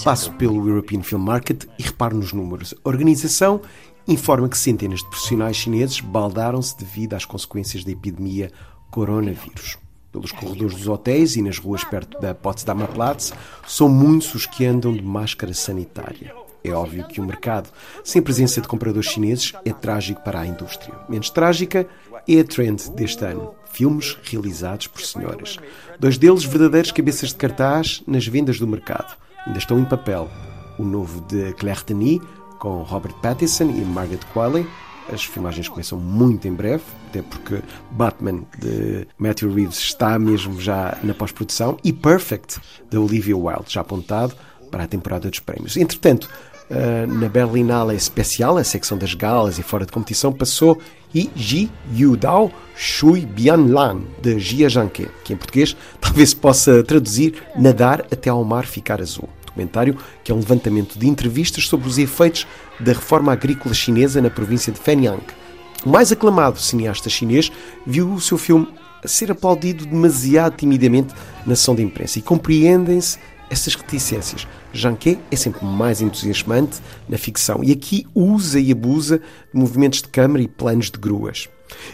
Passo pelo European Film Market e reparo nos números. A organização informa que centenas de profissionais chineses baldaram-se devido às consequências da epidemia coronavírus. Pelos corredores dos hotéis e nas ruas perto da Potsdamer Platz, são muitos os que andam de máscara sanitária. É óbvio que o mercado sem presença de compradores chineses é trágico para a indústria. Menos trágica é a trend deste ano. Filmes realizados por senhoras. Dois deles verdadeiros cabeças de cartaz nas vendas do mercado. Ainda estão em papel. O novo de Claire Denis, com Robert Pattinson e Margaret Qualley. As filmagens começam muito em breve, até porque Batman de Matthew Reeves está mesmo já na pós-produção e Perfect de Olivia Wilde, já apontado para a temporada dos prémios. Entretanto, eh, na Berlinale Especial, a secção das galas e fora de competição, passou Yi Ji Yu Dao Shui Bian Lan, de Jia Zhangke, que em português talvez possa traduzir Nadar até ao mar ficar azul. Documentário que é um levantamento de entrevistas sobre os efeitos da reforma agrícola chinesa na província de Fenyang. O mais aclamado cineasta chinês viu o seu filme ser aplaudido demasiado timidamente na sessão de imprensa e compreendem-se essas reticências. Janquet é sempre mais entusiasmante na ficção e aqui usa e abusa de movimentos de câmara e planos de gruas.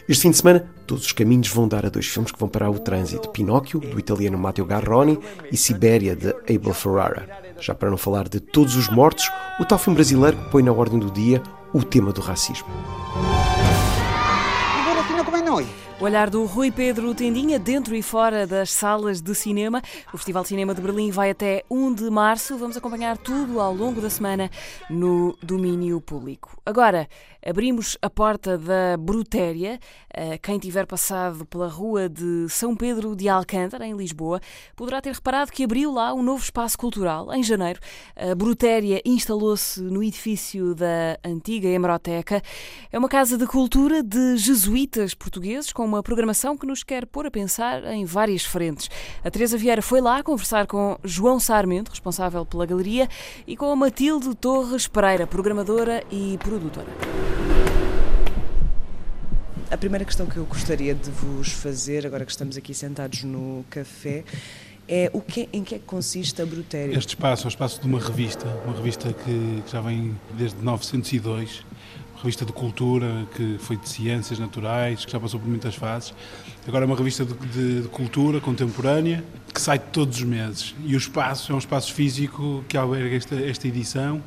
Este fim de semana, todos os caminhos vão dar a dois filmes que vão parar o trânsito: Pinóquio, do italiano Matteo Garrone, e Sibéria, de Abel Ferrara. Já para não falar de Todos os Mortos, o tal filme brasileiro que põe na ordem do dia o tema do racismo. hoy. O olhar do Rui Pedro Tendinha dentro e fora das salas de cinema. O Festival de Cinema de Berlim vai até 1 de março. Vamos acompanhar tudo ao longo da semana no domínio público. Agora, abrimos a porta da Brutéria. Eh, Quem tiver passado pela rua de São Pedro de Alcântara, em Lisboa, poderá ter reparado que abriu lá um novo espaço cultural em janeiro. A Brutéria instalou-se no edifício da antiga Hemeroteca. É uma casa de cultura de jesuítas portugueses com uma programação que nos quer pôr a pensar em várias frentes. A Teresa Vieira foi lá conversar com João Sarmento, responsável pela galeria, e com a Matilde Torres Pereira, programadora e produtora. A primeira questão que eu gostaria de vos fazer, agora que estamos aqui sentados no café, é o que, em que é que consiste a Brutério? Este espaço é o espaço de uma revista, uma revista que, que já vem desde 902, uma revista de cultura, que foi de ciências naturais, que já passou por muitas fases. Agora é uma revista de, de- de cultura contemporânea, que sai todos os meses. E o espaço é um espaço físico que alberga esta, esta edição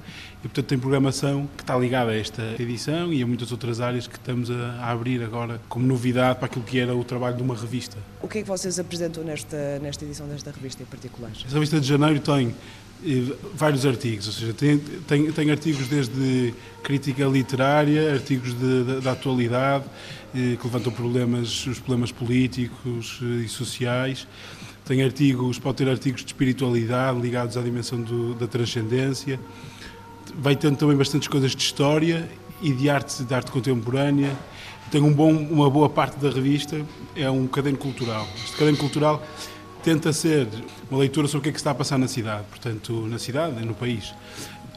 e, portanto, tem programação que está ligada a esta edição e a muitas outras áreas que estamos a, a abrir agora como novidade para aquilo que era o trabalho de uma revista. O que é que vocês apresentam nesta, nesta edição desta revista em particular? Esta revista de janeiro tem vários artigos, ou seja, tem, tem, tem artigos desde crítica literária, artigos de- de- da atualidade, eh, que levantam problemas, os problemas políticos eh, e sociais. Tem artigos, pode ter artigos de espiritualidade ligados à dimensão do- da transcendência. Vai tendo também bastantes coisas de história e de arte, de arte contemporânea. Tem um bom, uma boa parte da revista, é um caderno cultural. Este caderno cultural tenta ser uma leitura sobre o que é que está a passar na cidade, portanto, na cidade no país.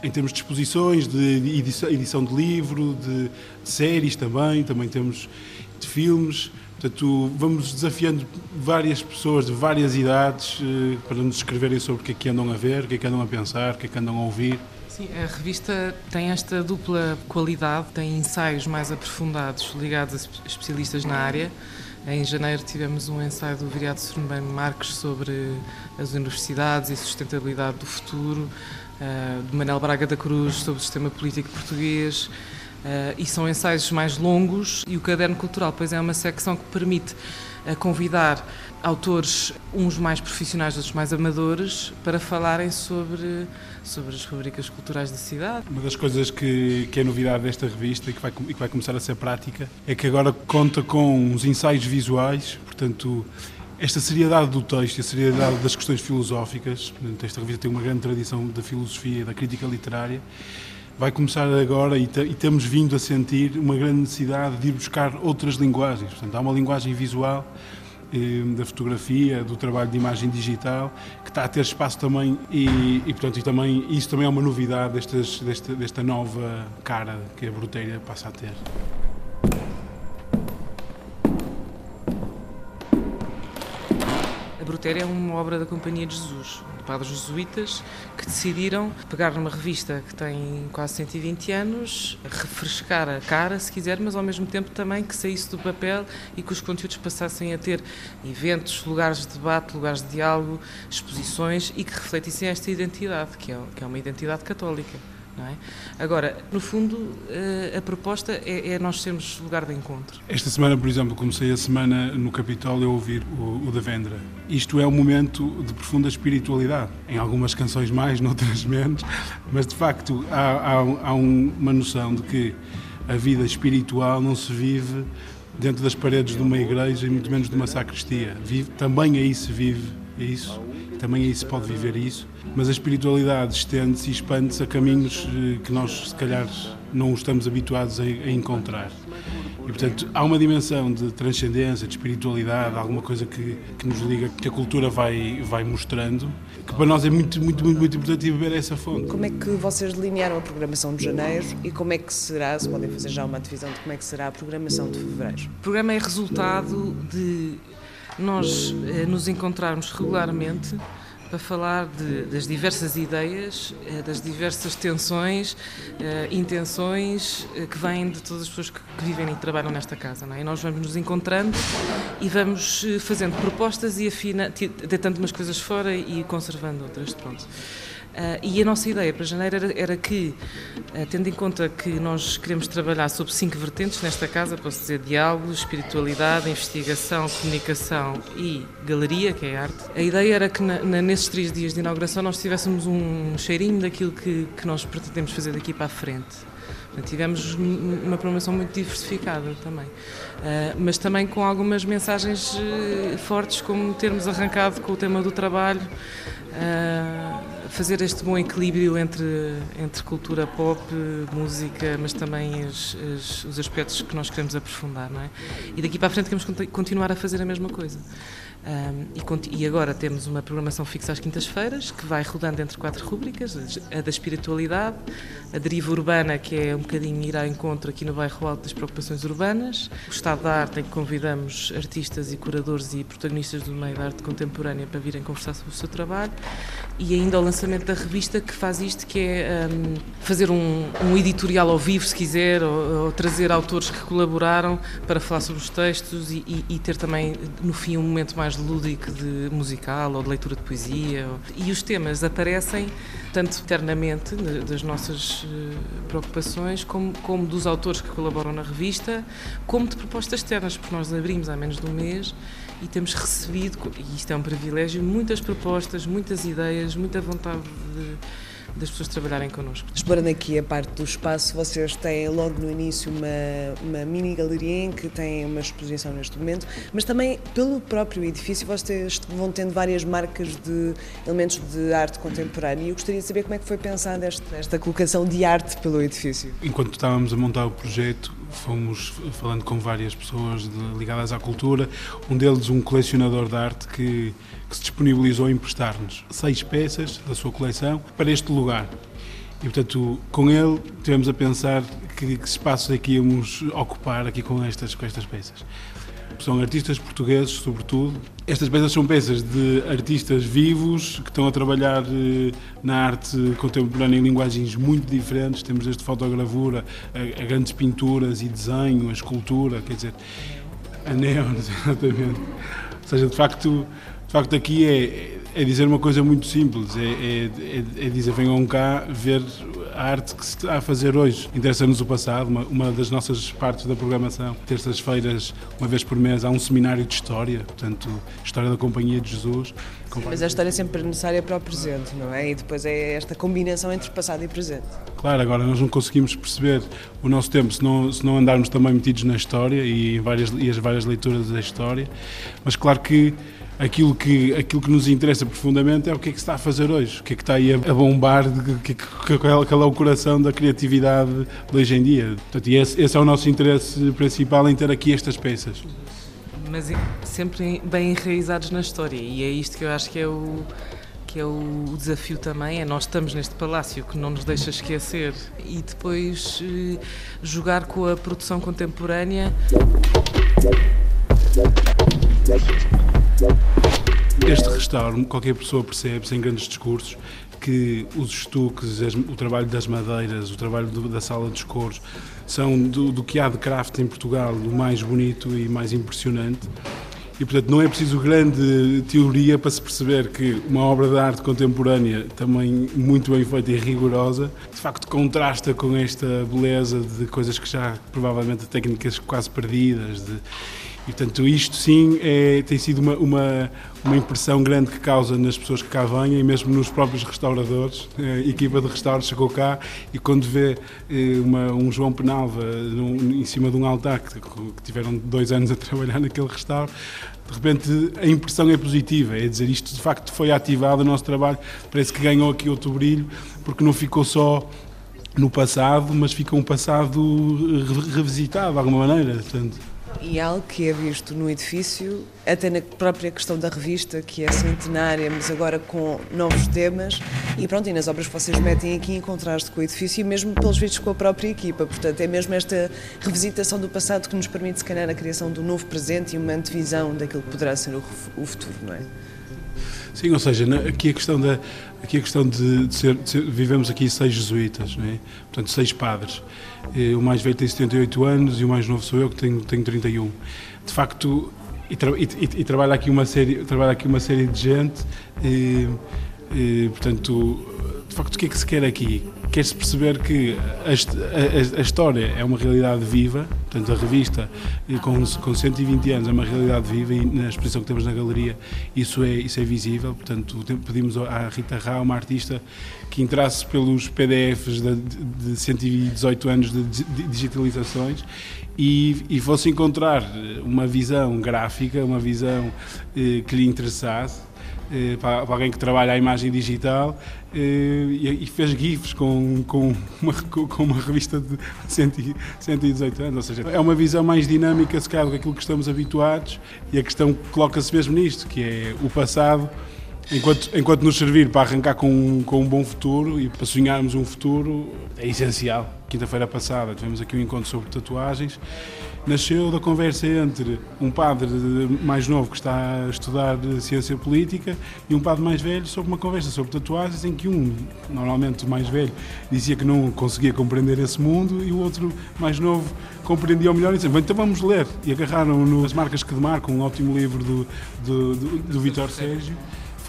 Em termos de exposições, de edição, de livro, de, séries também, também temos de filmes. Portanto, vamos desafiando várias pessoas de várias idades eh, para nos escreverem sobre o que é que andam a ver, o que é que andam a pensar, o que é que andam a ouvir. Sim, a revista tem esta dupla qualidade, tem ensaios mais aprofundados ligados a espe- especialistas na área. Em janeiro tivemos um ensaio do Viriato Surbano Marques sobre as universidades e sustentabilidade do futuro, eh, de Manel Braga da Cruz sobre o sistema político português. eh, e são ensaios mais longos e o Caderno Cultural, pois é uma secção que permite eh, convidar autores, uns mais profissionais, outros mais amadores, para falarem sobre, sobre as rubricas culturais da cidade. Uma das coisas que, que é novidade desta revista e que, vai, e que vai começar a ser prática é que agora conta com uns ensaios visuais, portanto, esta seriedade do texto e a seriedade das questões filosóficas, portanto, esta revista tem uma grande tradição da filosofia e da crítica literária, vai começar agora e, e temos vindo a sentir uma grande necessidade de ir buscar outras linguagens. Portanto, há uma linguagem visual da fotografia, do trabalho de imagem digital, que está a ter espaço também e, e, portanto, e também, isso também é uma novidade destas, desta, desta nova cara que a Bruteira passa a ter. A Brutéria é uma obra da Companhia de Jesus, de padres jesuítas, que decidiram pegar numa revista que tem quase 120 anos, refrescar a cara, se quiser, mas ao mesmo tempo também que saísse do papel e que os conteúdos passassem a ter eventos, lugares de debate, lugares de diálogo, exposições e que refletissem esta identidade, que é, que é uma identidade católica. É? Agora, no fundo, eh, a proposta é, é nós sermos lugar de encontro. Esta semana, por exemplo, comecei a semana no Capitólio a ouvir o, o Devendra. Isto é um momento de profunda espiritualidade. Em algumas canções mais, noutras menos, mas de facto há, há, há um- uma noção de que a vida espiritual não se vive dentro das paredes de uma igreja e muito menos de uma sacristia. Vive, também aí se vive isso, também aí se pode viver isso, mas a espiritualidade estende-se e expande-se a caminhos eh, que nós, se calhar, não estamos habituados a, a encontrar. E, portanto, há uma dimensão de transcendência, de espiritualidade, alguma coisa que, que nos liga, que a cultura vai, vai mostrando, que para nós é muito, muito, muito, muito importante beber essa fonte. Como é que vocês delinearam a programação de janeiro e como é que será, se podem fazer já uma divisão de como é que será a programação de fevereiro? O programa é resultado de nós eh, nos encontrarmos regularmente para falar de- das diversas ideias, eh, das diversas tensões, eh, intenções eh, que vêm de todas as pessoas que, vivem e trabalham nesta casa. Não é? E nós vamos nos encontrando e vamos fazendo propostas e afina, deitando umas coisas fora e conservando outras. Pronto. Ah, e a nossa ideia para janeiro era, era que, ah, tendo em conta que nós queremos trabalhar sobre cinco vertentes nesta casa, posso dizer diálogo, espiritualidade, investigação, comunicação e galeria, que é arte, a ideia era que na- na- nesses três dias de inauguração nós tivéssemos um cheirinho daquilo que, que nós pretendemos fazer daqui para a frente. Tivemos um- uma programação muito diversificada também, Ah, mas também com algumas mensagens eh, fortes, como termos arrancado com o tema do trabalho, fazer este bom equilíbrio entre, entre cultura pop, música, mas também as- as- os aspectos que nós queremos aprofundar. Não é? E daqui para a frente queremos conti- continuar a fazer a mesma coisa. Um, e, e agora temos uma programação fixa às quintas-feiras, que vai rodando entre quatro rúbricas: a da espiritualidade, a deriva urbana, que é um bocadinho ir ao encontro aqui no bairro Alto das preocupações urbanas, o estado da arte, em que convidamos artistas e curadores e protagonistas do meio da arte contemporânea para virem conversar sobre o seu trabalho, e ainda o lançamento da revista que faz isto, que é um, fazer um, um editorial ao vivo, se quiser, ou, ou trazer autores que colaboraram para falar sobre os textos e, e- e ter também, no fim, um momento mais lúdico de musical ou de leitura de poesia. E os temas aparecem tanto internamente das nossas eh, preocupações, como, como dos autores que colaboram na revista, como de propostas externas, porque nós abrimos há menos de um mês e temos recebido, e isto é um privilégio, muitas propostas, muitas ideias, muita vontade de- das pessoas trabalharem connosco. Explorando aqui a parte do espaço, vocês têm logo no início uma, uma mini galeria em que tem uma exposição neste momento, mas também pelo próprio edifício vocês vão tendo várias marcas de elementos de arte contemporânea e eu gostaria de saber como é que foi pensada esta, esta colocação de arte pelo edifício. Enquanto estávamos a montar o projeto, fomos falando com várias pessoas de- ligadas à cultura, um deles um colecionador de arte que, que se disponibilizou a emprestar-nos seis peças da sua coleção para este lugar. E, portanto, com ele tivemos a pensar que, que espaços é que íamos ocupar aqui com estas, com estas peças. São artistas portugueses, sobretudo. Estas peças são peças de artistas vivos que estão a trabalhar eh, na arte contemporânea em linguagens muito diferentes. Temos desde fotogravura a, a grandes pinturas e desenho, a escultura, quer dizer, a exatamente. Ou seja, de facto, de facto aqui é, é dizer uma coisa muito simples, é, é, é, é dizer venham cá ver a arte que se está a fazer hoje. Interessa-nos o passado, uma, uma das nossas partes da programação. Terças-feiras, uma vez por mês, há um seminário de história, portanto, História da Companhia de Jesus. Mas a história é sempre necessária para o presente, não é? E depois é esta combinação entre passado e presente. Claro, agora nós não conseguimos perceber o nosso tempo se não, se não andarmos também metidos na história e, várias, e as várias leituras da história, mas claro que aquilo que, aquilo que nos interessa profundamente é o que é que se está a fazer hoje, o que é que está aí a, a bombar, que, que, qual é o coração da criatividade de hoje em dia. Portanto, esse, esse é o nosso interesse principal em ter aqui estas peças. Mas sempre bem enraizados na história, e é isto que eu acho que é o que é o desafio também, é nós estamos neste palácio que não nos deixa esquecer e depois eh, jogar com a produção contemporânea. Este restauro, qualquer pessoa percebe, sem grandes discursos, que os estuques, o trabalho das madeiras, o trabalho do- da sala dos coros, são do, do que há de craft em Portugal o mais bonito e mais impressionante. E, portanto, não é preciso grande teoria para se perceber que uma obra de arte contemporânea, também muito bem feita e rigorosa, de facto contrasta com esta beleza de coisas que já, provavelmente, técnicas quase perdidas. De, e, portanto, isto sim é, tem sido uma, uma, uma impressão grande que causa nas pessoas que cá vêm e mesmo nos próprios restauradores. A equipa de restauros chegou cá e quando vê eh, uma- um João Penalva em cima de um altar, que, que tiveram dois anos a trabalhar naquele restauro, de repente a impressão é positiva, é dizer isto de facto foi ativado o nosso trabalho, parece que ganhou aqui outro brilho, porque não ficou só no passado, mas fica um passado re- revisitado de alguma maneira. Portanto, E algo que é visto no edifício, até na própria questão da revista, que é centenária, mas agora com novos temas, e pronto, e nas obras que vocês metem aqui em contraste com o edifício e mesmo pelos vistos com a própria equipa. Portanto, é mesmo esta revisitação do passado que nos permite, se calhar, a criação um novo presente e uma antevisão daquilo que poderá ser o, futuro, não é? Sim, ou seja, aqui a questão da aqui a questão de, de ser, de ser- vivemos aqui seis jesuítas, não é? portanto seis padres. Eh, O mais velho tem 78 anos e o mais novo sou eu que tenho tenho 31. De facto, e, tra e, e- e trabalha aqui uma série trabalha aqui uma série de gente. eh, eh, portanto, de facto, o que é que se quer aqui? Quer-se perceber que a, a- a- história é uma realidade viva, portanto, a revista eh, com, com 120 anos é uma realidade viva e na exposição que temos na galeria isso é, isso é visível. Portanto, pedimos à Rita Rá, uma artista, que entrasse pelos PDFs de, de 118 anos de di- de digitalizações e, e fosse encontrar uma visão gráfica, uma visão eh, que lhe interessasse eh, para, para alguém que trabalha a imagem digital eh, e, fez GIFs com, com, uma, com uma revista de 100 e- 118 anos. Ou seja, é uma visão mais dinâmica, se calhar, do que aquilo que estamos habituados e a questão coloca-se mesmo nisto, que é o passado. Enquanto, enquanto nos servir para arrancar com, com um bom futuro e para sonharmos um futuro, é essencial. Quinta-feira passada tivemos aqui um encontro sobre tatuagens. Nasceu da conversa entre um padre mais novo que está a estudar ciência política e um padre mais velho sobre uma conversa sobre tatuagens em que um, normalmente o mais velho, dizia que não conseguia compreender esse mundo e o outro mais novo compreendia melhor e dizia, "Bem, então vamos ler. E agarraram nas marcas que demarcam, um ótimo livro do, do, do, do Vitor Sérgio.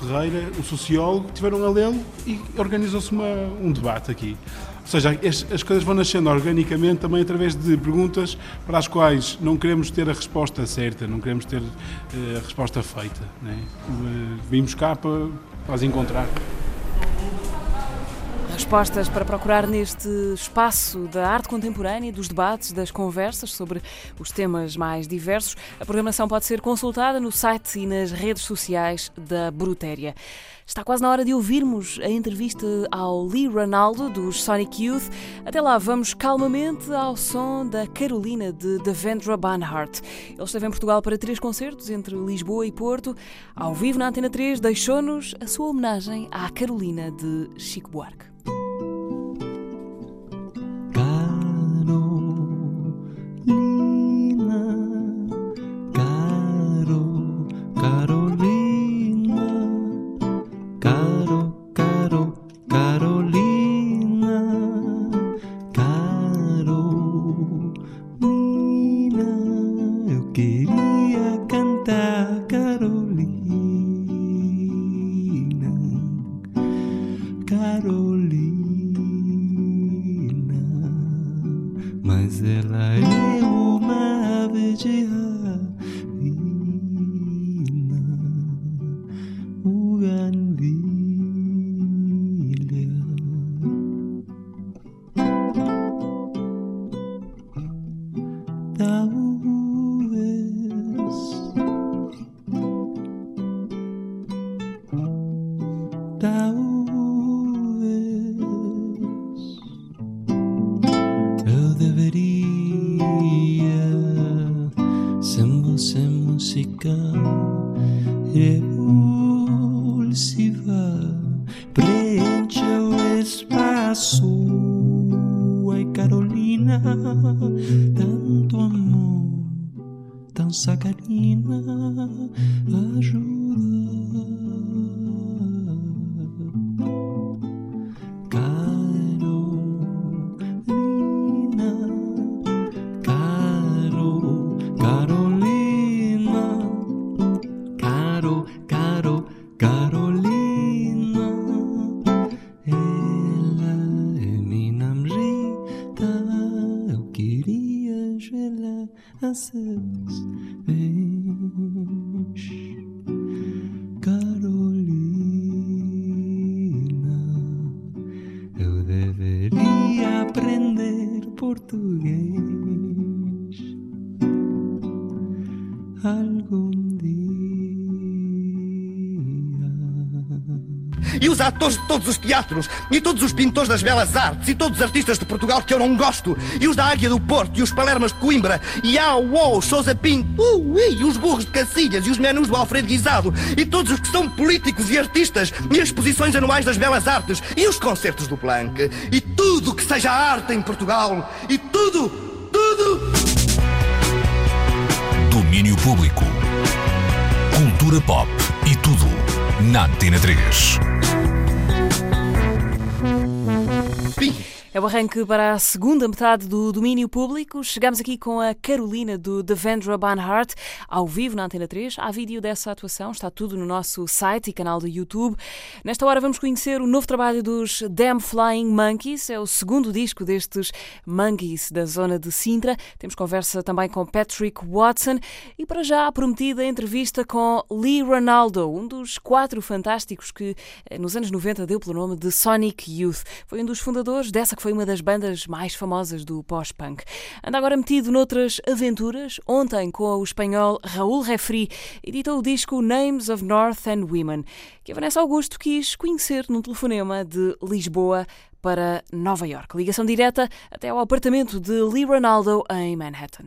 Ferreira, um sociólogo, tiveram a lê-lo e organizou-se um debate aqui. Ou seja, as, as coisas vão nascendo organicamente também através de perguntas para as quais não queremos ter a resposta certa, não queremos ter eh, a resposta feita. Né? Eh, Vimos cá para, para as encontrar. Respostas para procurar neste espaço da arte contemporânea, dos debates, das conversas sobre os temas mais diversos. A programação pode ser consultada no site e nas redes sociais da Brutéria. Está quase na hora de ouvirmos a entrevista ao Lee Ronaldo, dos Sonic Youth. Até lá, vamos calmamente ao som da Carolina de Devendra Banhart. Ele esteve em Portugal para três concertos entre Lisboa e Porto. Ao vivo na Antena 3, deixou-nos a sua homenagem à Carolina de Chico Buarque. Todos os teatros, e todos os pintores das belas artes, e todos os artistas de Portugal que eu não gosto, e os da Águia do Porto, e os Palermas de Coimbra, e a UOL, Sousa Pinto, uh, e os burros de Cacilhas, e os menus do Alfredo Guisado, e todos os que são políticos e artistas, e as exposições anuais das belas artes, e os concertos do Planck, e tudo que seja arte em Portugal, e tudo, tudo. Domínio Público. Cultura pop e tudo na Antena 3. B. É o arranque para a segunda metade do domínio público. Chegamos aqui com a Carolina do Devendra Banhart, ao vivo na Antena 3. Há vídeo dessa atuação, está tudo no nosso site e canal do YouTube. Nesta hora vamos conhecer o novo trabalho dos Damn Flying Monkeys, é o segundo disco destes monkeys da zona de Sintra. Temos conversa também com Patrick Watson e para já a prometida entrevista com Lee Ronaldo, um dos quatro fantásticos que eh, nos anos 90 deu pelo nome de Sonic Youth. Foi um dos fundadores dessa que foi uma das bandas mais famosas do pós-punk. Anda agora metido noutras aventuras. Ontem, com o espanhol Raul Refri, editou o disco Names of North and Women, que a Vanessa Augusto quis conhecer num telefonema de Lisboa para Nova York. Ligação direta até ao apartamento de Lee Ronaldo em Manhattan.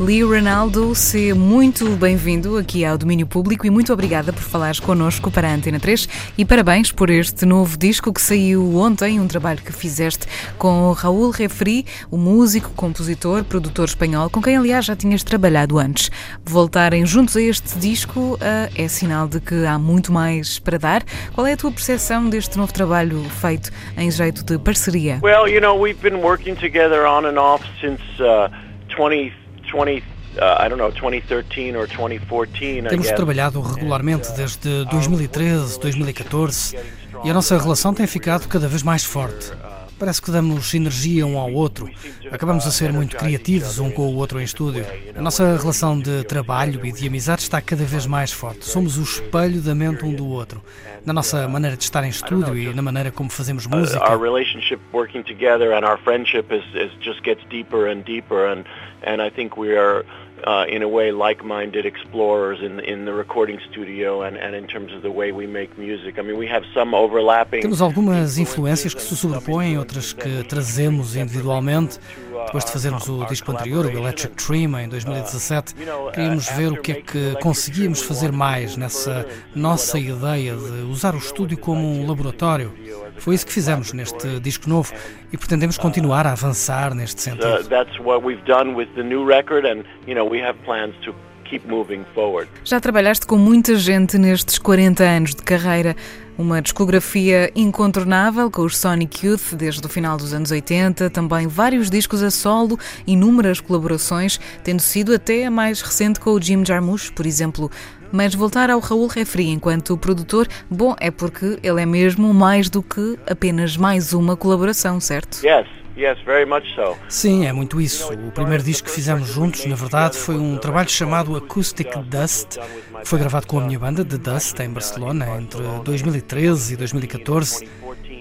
Lee Ronaldo, seja muito bem-vindo aqui ao Domínio Público e muito obrigada por falares connosco para a Antena 3 e parabéns por este novo disco que saiu ontem, um trabalho que fizeste com Raul Refri, o músico, compositor, produtor espanhol, com quem aliás já tinhas trabalhado antes. Voltarem juntos a este disco ah, é sinal de que há muito mais para dar. Qual é a tua percepção deste novo trabalho feito em jeito de parceria? Well, you know, we've been working together on and off since uh, 20, 20 uh, I don't know, 2013 or 2014. I Temos trabalhado regularmente desde 2013, 2014 e a nossa relação tem ficado cada vez mais forte. Parece que damos energia um ao outro. Acabamos a ser muito criativos um com o outro em estúdio. A nossa relação de trabalho e de amizade está cada vez mais forte. Somos o espelho da mente um do outro. Na nossa maneira de estar em estúdio e na maneira como fazemos Uh, música. our relationship working together and our friendship is, is just gets deeper and deeper and and I think we are uh, in a way like-minded explorers in in the recording studio and, and in terms of the way we make music. I mean, we have some overlapping Temos algumas influências que se sobrepõem, outras que trazemos individualmente. Depois de fazermos o disco anterior, o Electric Dream, em 2017, queríamos ver o que é que conseguíamos fazer mais nessa nossa ideia de usar o estúdio como um laboratório. Foi isso que fizemos neste disco novo e pretendemos continuar a avançar neste sentido. that's what we've done with the new record, and you know we have plans to keep moving forward. Já trabalhaste com muita gente nestes 40 anos de carreira. Uma discografia incontornável com os Sonic Youth desde o final dos anos 80, também vários discos a solo, inúmeras colaborações, tendo sido até a mais recente com o Jim Jarmusch, por exemplo. Mas voltar ao Raul Refri enquanto produtor, bom, é porque ele é mesmo mais do que apenas mais uma colaboração, certo? Yes, yes, very much so. Sim, é muito isso. O primeiro disco que fizemos juntos, na verdade, foi um trabalho chamado Acoustic Dust, que foi gravado com a minha banda The Dust em Barcelona entre 2013 e 2014.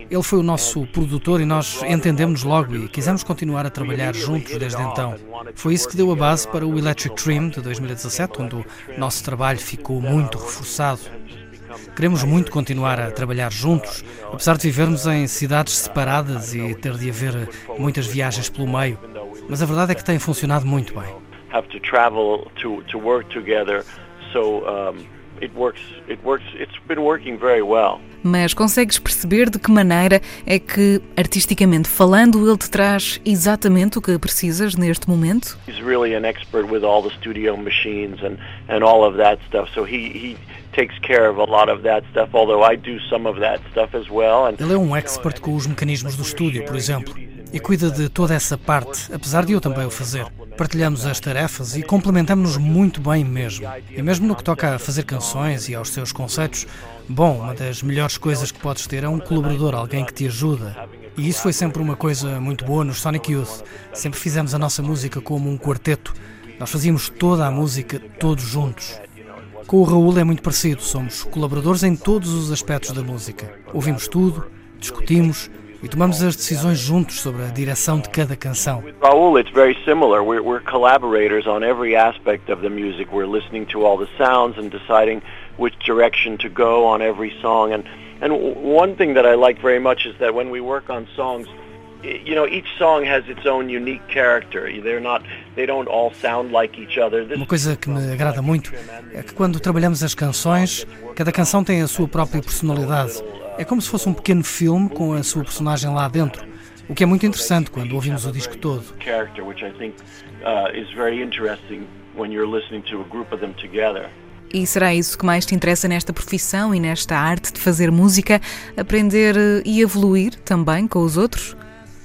Ele foi o nosso produtor e nós entendemos logo e quisemos continuar a trabalhar juntos desde então. Foi isso que deu a base para o Electric Dream de 2017, onde o nosso trabalho ficou muito reforçado. Queremos muito continuar a trabalhar juntos, apesar de vivermos em cidades separadas e ter de haver muitas viagens pelo meio. Mas a verdade é que tem funcionado muito bem. It works. It works. It's been working very well. Mas consegues perceber de que maneira é que, artisticamente falando, ele te traz exatamente o que precisas neste momento? He's really an expert with all the studio machines and and all of that stuff. So he he takes care of a lot of that stuff. Although I do some of that stuff as well. And Ele é um expert com os mecanismos do estúdio, por exemplo, e cuida de toda essa parte, apesar de eu também o fazer. Partilhamos as tarefas e complementamos-nos muito bem mesmo. E mesmo no que toca a fazer canções e aos seus conceitos, bom, uma das melhores coisas que podes ter é um colaborador, alguém que te ajuda. E isso foi sempre uma coisa muito boa nos Sonic Youth. Sempre fizemos a nossa música como um quarteto. Nós fazíamos toda a música todos juntos. Com o Raul é muito parecido, somos colaboradores em todos os aspectos da música. Ouvimos tudo, discutimos e tomamos as decisões juntos sobre a direção de cada canção. Raul, it's very similar. We're, we're collaborators on every aspect of the music. We're listening to all the sounds and deciding which direction to go on every song. And and one thing that I like very much is that when we work on songs, you know, each song has its own unique character. They're not, they don't all sound like each other. This Uma coisa que me agrada muito é que quando trabalhamos as canções, cada canção tem a sua própria personalidade. É como se fosse um pequeno filme com a sua personagem lá dentro, o que é muito interessante quando ouvimos o disco todo. uh, is very interesting when you're listening to a group of them together. E será isso que mais te interessa nesta profissão e nesta arte de fazer música? Aprender eh, e evoluir também com os outros?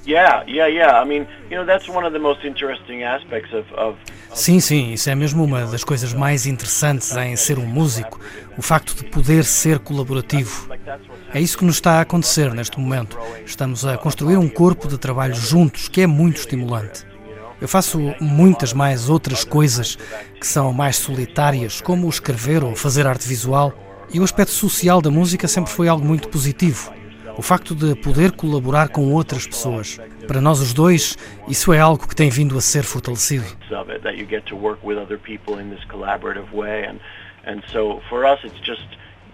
Yeah, yeah, yeah. I mean, you know, that's one of the most interesting aspects of, of Sim, sim, isso é mesmo uma das coisas mais interessantes em ser um músico, o facto de poder ser colaborativo. É isso que nos está a acontecer neste momento. Estamos a construir um corpo de trabalho juntos que é muito estimulante. Eu faço muitas mais outras coisas que são mais solitárias, como escrever ou fazer arte visual, e o aspecto social da música sempre foi algo muito positivo. O facto de poder colaborar com outras pessoas. Para nós os dois, isso é algo que tem vindo a ser fortalecido. and so for us, it's just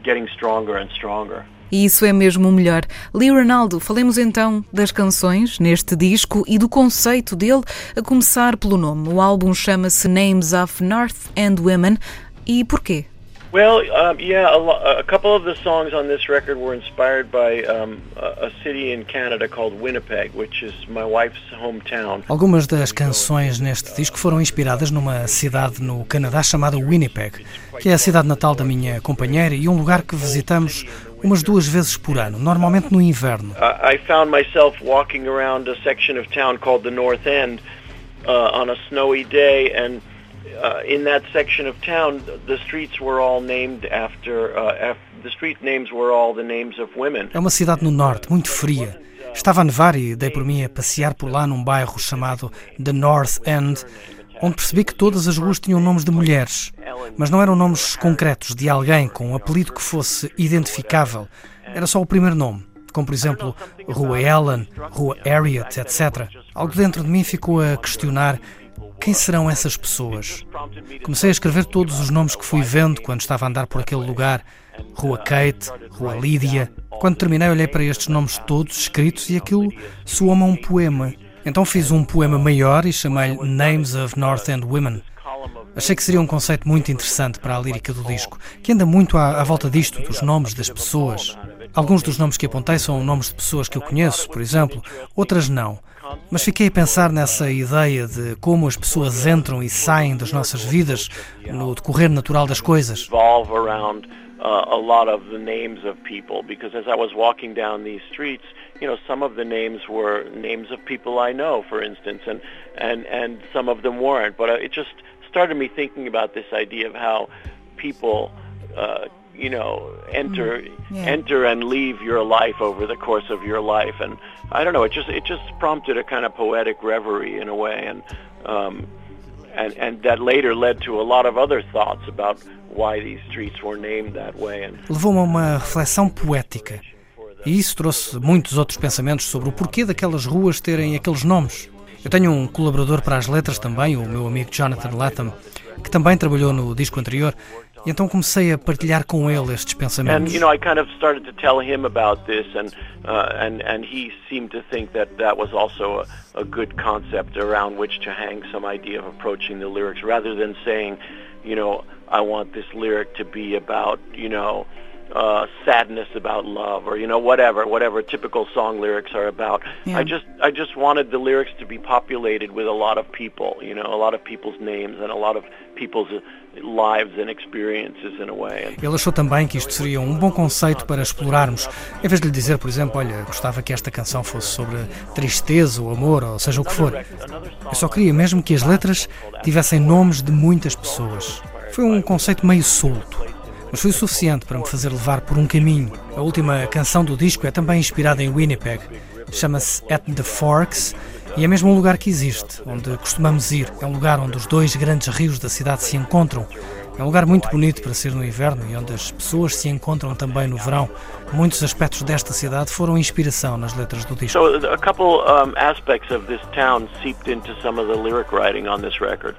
getting stronger and stronger. E isso é mesmo o melhor. Lee Ronaldo, falemos então das canções neste disco e do conceito dele, a começar pelo nome. O álbum chama-se Names of North and Women. E porquê? Well, um, yeah, a, a couple of the songs on this record were inspired by um, a, a city in Canada called Winnipeg, which is my wife's hometown. Algumas das canções neste disco foram inspiradas numa cidade no Canadá chamada Winnipeg, que é a cidade natal da minha companheira e um lugar que visitamos umas duas vezes por ano, normalmente no inverno. I found myself walking around a section of town called the North End uh, on a snowy day, and uh, in that section of town, the streets were all named after. Uh, af- the street names were all the names of women. É uma cidade no norte, muito fria. Estava a nevar e dei por mim a passear por lá num bairro chamado The North End, onde percebi que todas as ruas tinham nomes de mulheres, mas não eram nomes concretos de alguém com um apelido que fosse identificável. Era só o primeiro nome, como por exemplo Rua Ellen, Rua Harriet, etc. Algo dentro de mim ficou a questionar quem serão essas pessoas. Comecei a escrever todos os nomes que fui vendo quando estava a andar por aquele lugar. Rua Kate, Rua Lídia. Quando terminei, olhei para estes nomes todos escritos e aquilo soou-me a um poema. Então fiz um poema maior e chamei-lhe Names of North End Women. Achei que seria um conceito muito interessante para a lírica do disco, que anda muito à, à volta disto, dos nomes das pessoas. Alguns dos nomes que apontei são nomes de pessoas que eu conheço, por exemplo, outras não. Mas fiquei a pensar nessa ideia de como as pessoas entram e saem das nossas vidas no decorrer natural das coisas. Uh, a lot of the names of people because as I was walking down these streets, you know, some of the names were names of people I know, for instance, and and and some of them weren't. But uh, it just started me thinking about this idea of how people, uh, you know, enter yeah. enter and leave your life over the course of your life, and I don't know. It just it just prompted a kind of poetic reverie in a way, and. Um, and, and that later led to a lot of other thoughts about why these streets were named that way. Levou-me a uma reflexão poética. E isso trouxe muitos outros pensamentos sobre o porquê daquelas ruas terem aqueles nomes. Eu tenho um colaborador para as letras também, o meu amigo Jonathan Latham, que também trabalhou no disco anterior, e então comecei a partilhar com ele estes pensamentos. you know, I want this lyric to be about, you know. Uh, sadness about love, or you know, whatever, whatever typical song lyrics are about. Yeah. I just, I just wanted the lyrics to be populated with a lot of people, you know, a lot of people's names and a lot of people's uh, lives and experiences in a way. Ele achou também que isto seria um bom conceito para explorarmos, em vez de lhe dizer, por exemplo, olha, gostava que esta canção fosse sobre tristeza ou amor, ou seja o que for. Eu só queria mesmo que as letras tivessem nomes de muitas pessoas. Foi um conceito meio solto, mas foi o suficiente para me fazer levar por um caminho. A última canção do disco é também inspirada em Winnipeg. Chama-se At the Forks e é mesmo um lugar que existe, onde costumamos ir. É um lugar onde os dois grandes rios da cidade se encontram. É um lugar muito bonito para ser no inverno e onde as pessoas se encontram também no verão. Muitos aspectos desta cidade foram inspiração nas letras do disco. A couple um, aspects of this town seeped into some of the lyric writing on this record.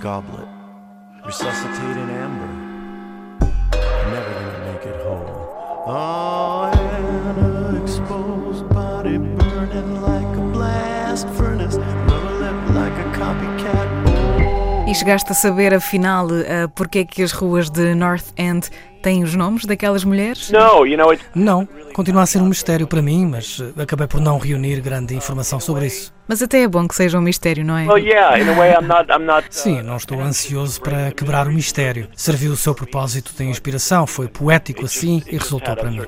Goblet, resuscitate in amber. Never gonna make it whole. Oh, and a exposed body burning like a blast furnace, rubber lip like a copycat. E chegaste a saber, afinal, uh, porque é que as ruas de North End têm os nomes daquelas mulheres? No, you know, it, Não, continua a ser um mistério para mim, mas eh, acabei por não reunir grande informação sobre isso. Mas até é bom que seja um mistério, não é? well, yeah, in a way, I'm not, I'm not. Sim, não estou ansioso para quebrar o mistério. Serviu o seu propósito de inspiração, foi poético assim e resultou para mim.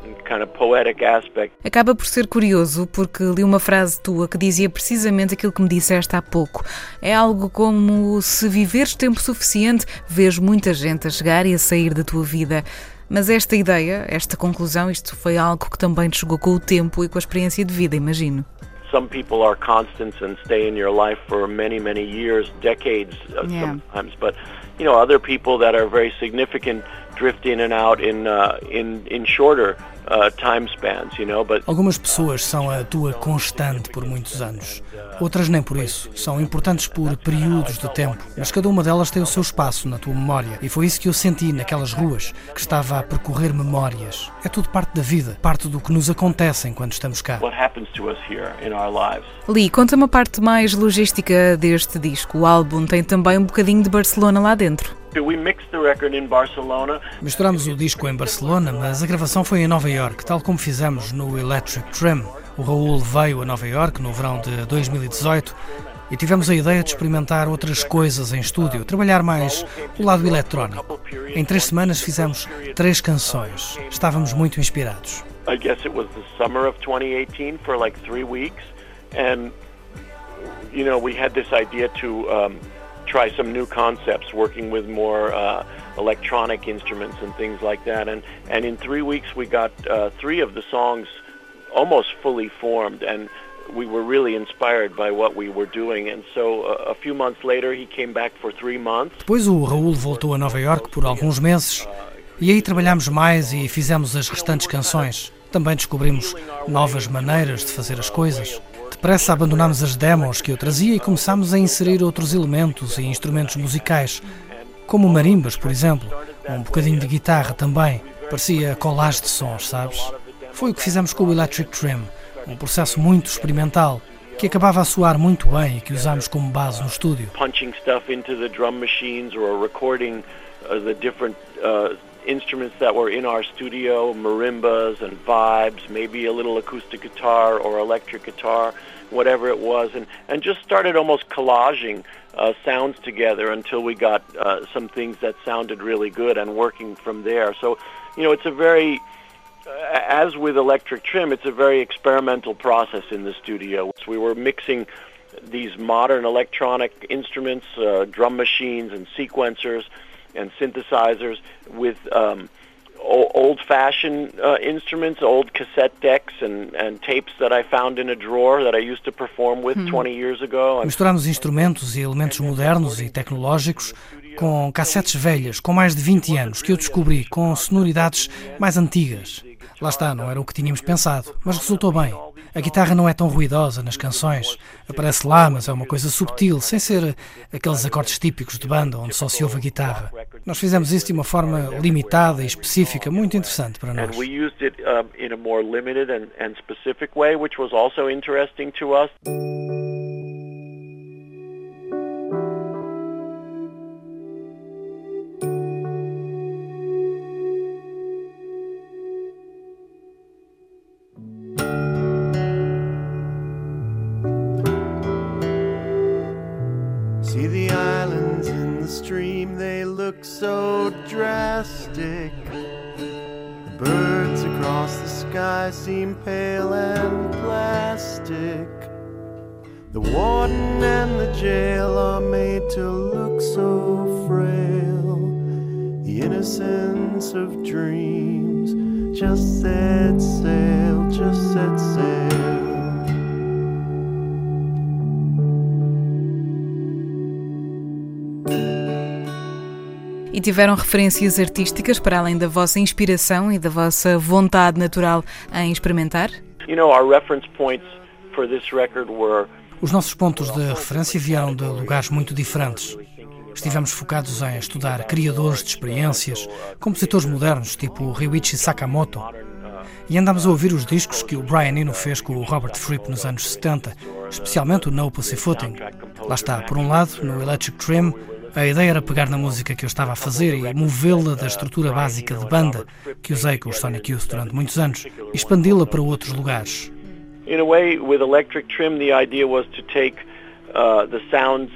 Acaba por ser curioso porque li uma frase tua que dizia precisamente aquilo que me disseste há pouco. É algo como se viveres tempo suficiente, vês muita gente a chegar e a sair da tua vida. Mas esta ideia, esta conclusão, isto foi algo que também te chegou com o tempo e com a experiência de vida, imagino. Some people are constants and stay in your life for many, many years, decades uh, Yeah. sometimes. But you know, other people that are very significant drift in and out in uh, in in shorter uh, time spans. You know, but Algumas pessoas são a tua constante por muitos anos. Outras nem por isso. São importantes por períodos de tempo. Mas cada uma delas tem o seu espaço na tua memória. E foi isso que eu senti naquelas ruas, que estava a percorrer memórias. É tudo parte da vida, parte do que nos acontece enquanto estamos cá. what happens to us here in our lives. Li, conta-me a parte mais logística deste disco. O álbum tem também um bocadinho de Barcelona lá dentro. We mixed the record in Barcelona. Misturamos o disco em Barcelona, mas a gravação foi em Nova York, tal como fizemos no Electric Trim. O Raul veio a Nova York no verão de 2018 e tivemos a ideia de experimentar outras coisas em estúdio, trabalhar mais o lado eletrónico. Em três semanas fizemos três canções. Estávamos muito inspirados. I guess it was the summer of 2018 for like three weeks, and you know we had this idea to um, try some new concepts, working with more uh, electronic instruments and things like that. And and in three weeks we got uh, three of the songs almost fully formed, and we were really inspired by what we were doing. And so uh, a few months later he came back for three months. Depois o Raul voltou a Nova York por alguns meses e aí trabalhámos mais e fizemos as restantes canções. Também descobrimos novas maneiras de fazer as coisas. Depressa abandonámos as demos que eu trazia e começámos a inserir outros elementos e instrumentos musicais, como marimbas, por exemplo, um bocadinho de guitarra também. Parecia collage de sons, sabes? Foi o que fizemos com o Electric Trim, um processo muito experimental que acabava a soar muito bem e que usámos como base no estúdio. punching stuff into the drum machines or recording uh, the different uh, instruments that were in our studio, marimbas and vibes, maybe a little acoustic guitar or electric guitar, whatever it was, and, and just started almost collaging uh, sounds together until we got uh, some things that sounded really good and working from there. So, you know, it's a very uh, as with electric trim, it's a very experimental process in the studio. So we were mixing these modern electronic instruments, uh, drum machines and sequencers and synthesizers with um, old-fashioned uh, instruments, old cassette decks and, and tapes that I found in a drawer that I used to perform with Hmm. 20 years ago. Misturamos instrumentos e elementos modernos e tecnológicos com cassetes velhas com mais de 20 anos que eu descobri com sonoridades mais antigas. Lá está, não era o que tínhamos pensado, mas resultou bem. A guitarra não é tão ruidosa nas canções, aparece lá, mas é uma coisa subtil, sem ser aqueles acordes típicos de banda onde só se ouve a guitarra. Nós fizemos isso de uma forma limitada e específica, muito interessante para nós. in a more limited and specific way, which was also interesting to us. Look so drastic. The birds across the sky seem pale and plastic. The warden and the jail are made to look so frail. The innocence of dreams just set sail, tiveram referências artísticas para além da vossa inspiração e da vossa vontade natural em experimentar? You know, our reference points for this record were Os nossos pontos de referência vieram de lugares muito diferentes. Estivemos focados em estudar criadores de experiências, compositores modernos tipo Ryuichi Sakamoto, e andámos a ouvir os discos que o Brian Eno fez com o Robert Fripp nos anos 70, especialmente o No Pussyfooting. Lá está, por um lado, no Electric Trim, a ideia era pegar na música que eu estava a fazer e movê-la da estrutura básica de banda que usei com os Sonic Youth durante muitos anos e expandi-la para outros lugares. in a way, with electric trim, the idea was to take uh, the sounds,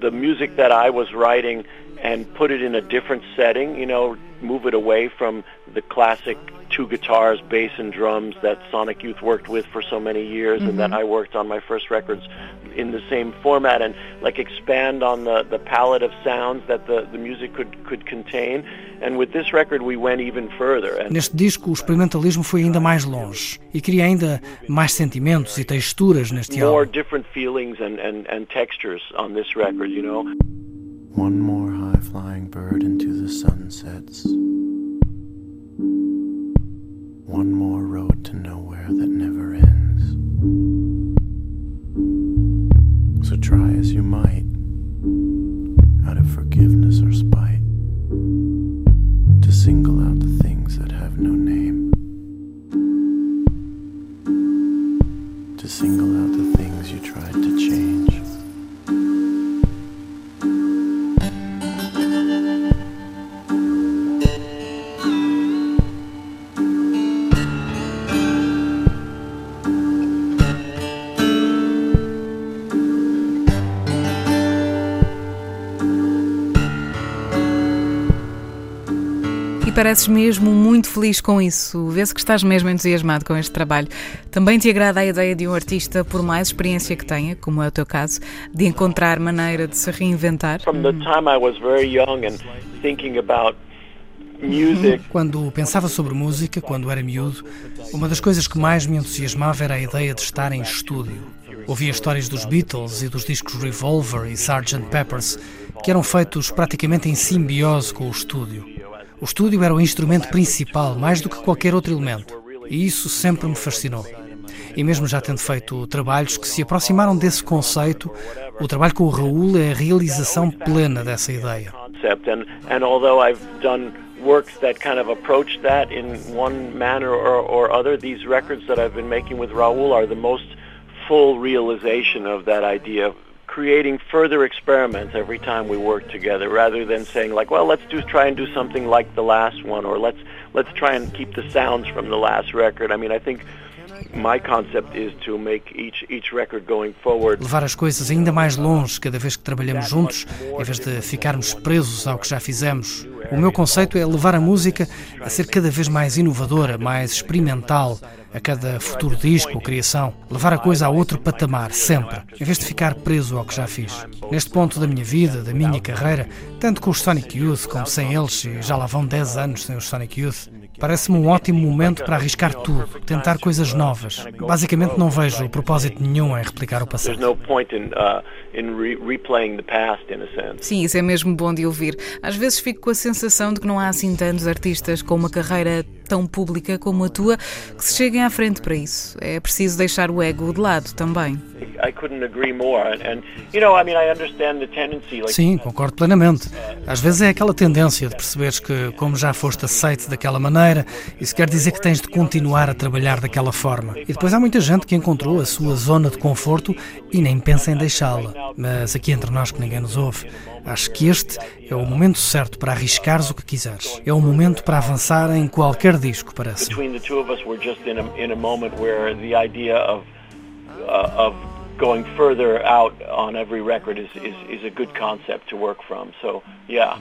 the music that I was writing, and put it in a different setting. You know, move it away from the classic two guitars, bass, and drums that Sonic Youth worked with for so many years, and that Mhm. I worked on my first records in the same format, and like expand on the the palette of sounds that the the music could could contain. And with this record, we went even further. And Neste disco, o experimentalismo foi ainda mais longe e queria ainda mais sentimentos e texturas neste álbum. more different feelings and, and, and textures on this record, you know. One more high flying bird into the sunsets. One more road to nowhere that never ends. So try as you might, out of forgiveness or spite, to single out the things that have no name. To single out the things you tried to change. Pareces mesmo muito feliz com isso. Vê-se que estás mesmo entusiasmado com este trabalho. Também te agrada a ideia de um artista, por mais experiência que tenha, como é o teu caso, de encontrar maneira de se reinventar? From the time I was very young and thinking about music, Quando pensava sobre música, quando era miúdo, uma das coisas que mais me entusiasmava era a ideia de estar em estúdio. Ouvia histórias dos Beatles e dos discos Revolver e Sgt. Peppers, que eram feitos praticamente em simbiose com o estúdio. O estúdio era o instrumento principal, mais do que qualquer outro elemento, e isso sempre me fascinou. E mesmo já tendo feito trabalhos que se aproximaram desse conceito, o trabalho com o Raul é a realização plena dessa ideia. works that kind of approach that in one manner or, or other, these records that I've been making with Raul are the most full realization of that idea creating further experiments every time we work together rather than saying like well let's do try and do something like the last one or let's let's try and keep the sounds from the last record. I mean i think my concept is to make each each record going forward levar as coisas ainda mais longe cada vez que trabalhamos juntos em vez de ficarmos presos ao que já fizemos o meu conceito é levar a música a ser cada vez mais inovadora mais experimental a cada futuro disco ou criação, levar a coisa a outro patamar, sempre, em vez de ficar preso ao que já fiz. Neste ponto da minha vida, da minha carreira, tanto com os Sonic Youth como sem eles, e já lá vão 10 anos sem os Sonic Youth, parece-me um ótimo momento para arriscar tudo, tentar coisas novas. Basicamente, não vejo propósito nenhum em replicar o passado. Sim, isso é mesmo bom de ouvir. Às vezes fico com a sensação de que não há assim tantos artistas com uma carreira tão pública como a tua que se cheguem à frente para isso. É preciso deixar o ego de lado também. Sim, concordo plenamente. Às vezes é aquela tendência de perceberes que, como já foste aceite daquela maneira, isso quer dizer que tens de continuar a trabalhar daquela forma. E depois há muita gente que encontrou a sua zona de conforto e nem pensa em deixá-la. Mas aqui entre nós que ninguém nos ouve, acho que este é o momento certo para arriscares o que quiseres. É o momento para avançar em qualquer disco, parece. Uh, going further out on every record is, is, is a good concept to work from. So, yeah.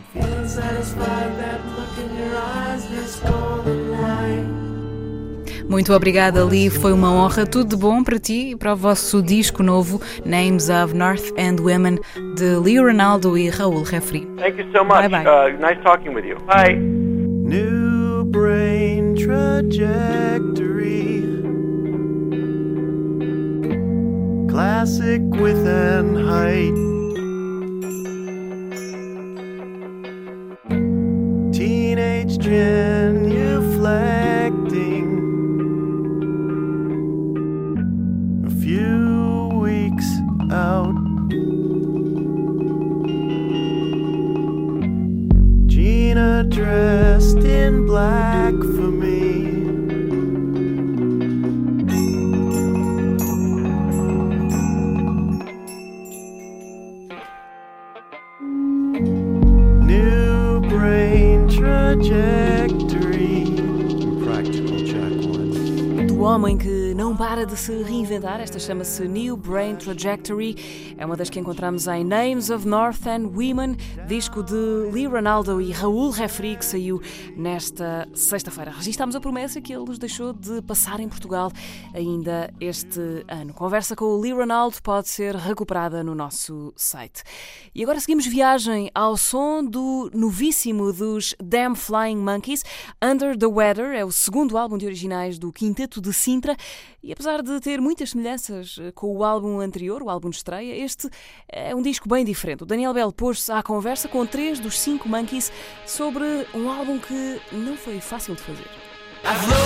Muito obrigada, Lee. Foi uma honra. Tudo de bom para ti e para o vosso disco novo, Names of North and Women, de Lee Ronaldo e Raul Refri. Thank you so much. Bye bye. Uh, nice talking with you. Bye. New brain trajectory. Classic width and height. Teenage genuflecting. A few weeks out. Gina dressed in black Do homem que não para de se reinventar, esta chama-se New Brain Trajectory, é uma das que encontramos em Names of North and Women, disco de Lee Ronaldo e Raul Refri, que saiu nesta sexta-feira. Registámos a promessa que ele nos deixou de passar em Portugal ainda este ano. Conversa com o Lee Ronaldo pode ser recuperada no nosso site. E agora seguimos viagem ao som do novíssimo dos Damn Flying Monkeys. Under the Weather é o segundo álbum de originais do Quinteto de Sintra e apesar de ter muitas semelhanças eh, com o álbum anterior, o álbum de estreia, este é um disco bem diferente. O Daniel Bell pôs-se à conversa com três dos cinco Monkeys sobre um álbum que não foi fácil de fazer. I've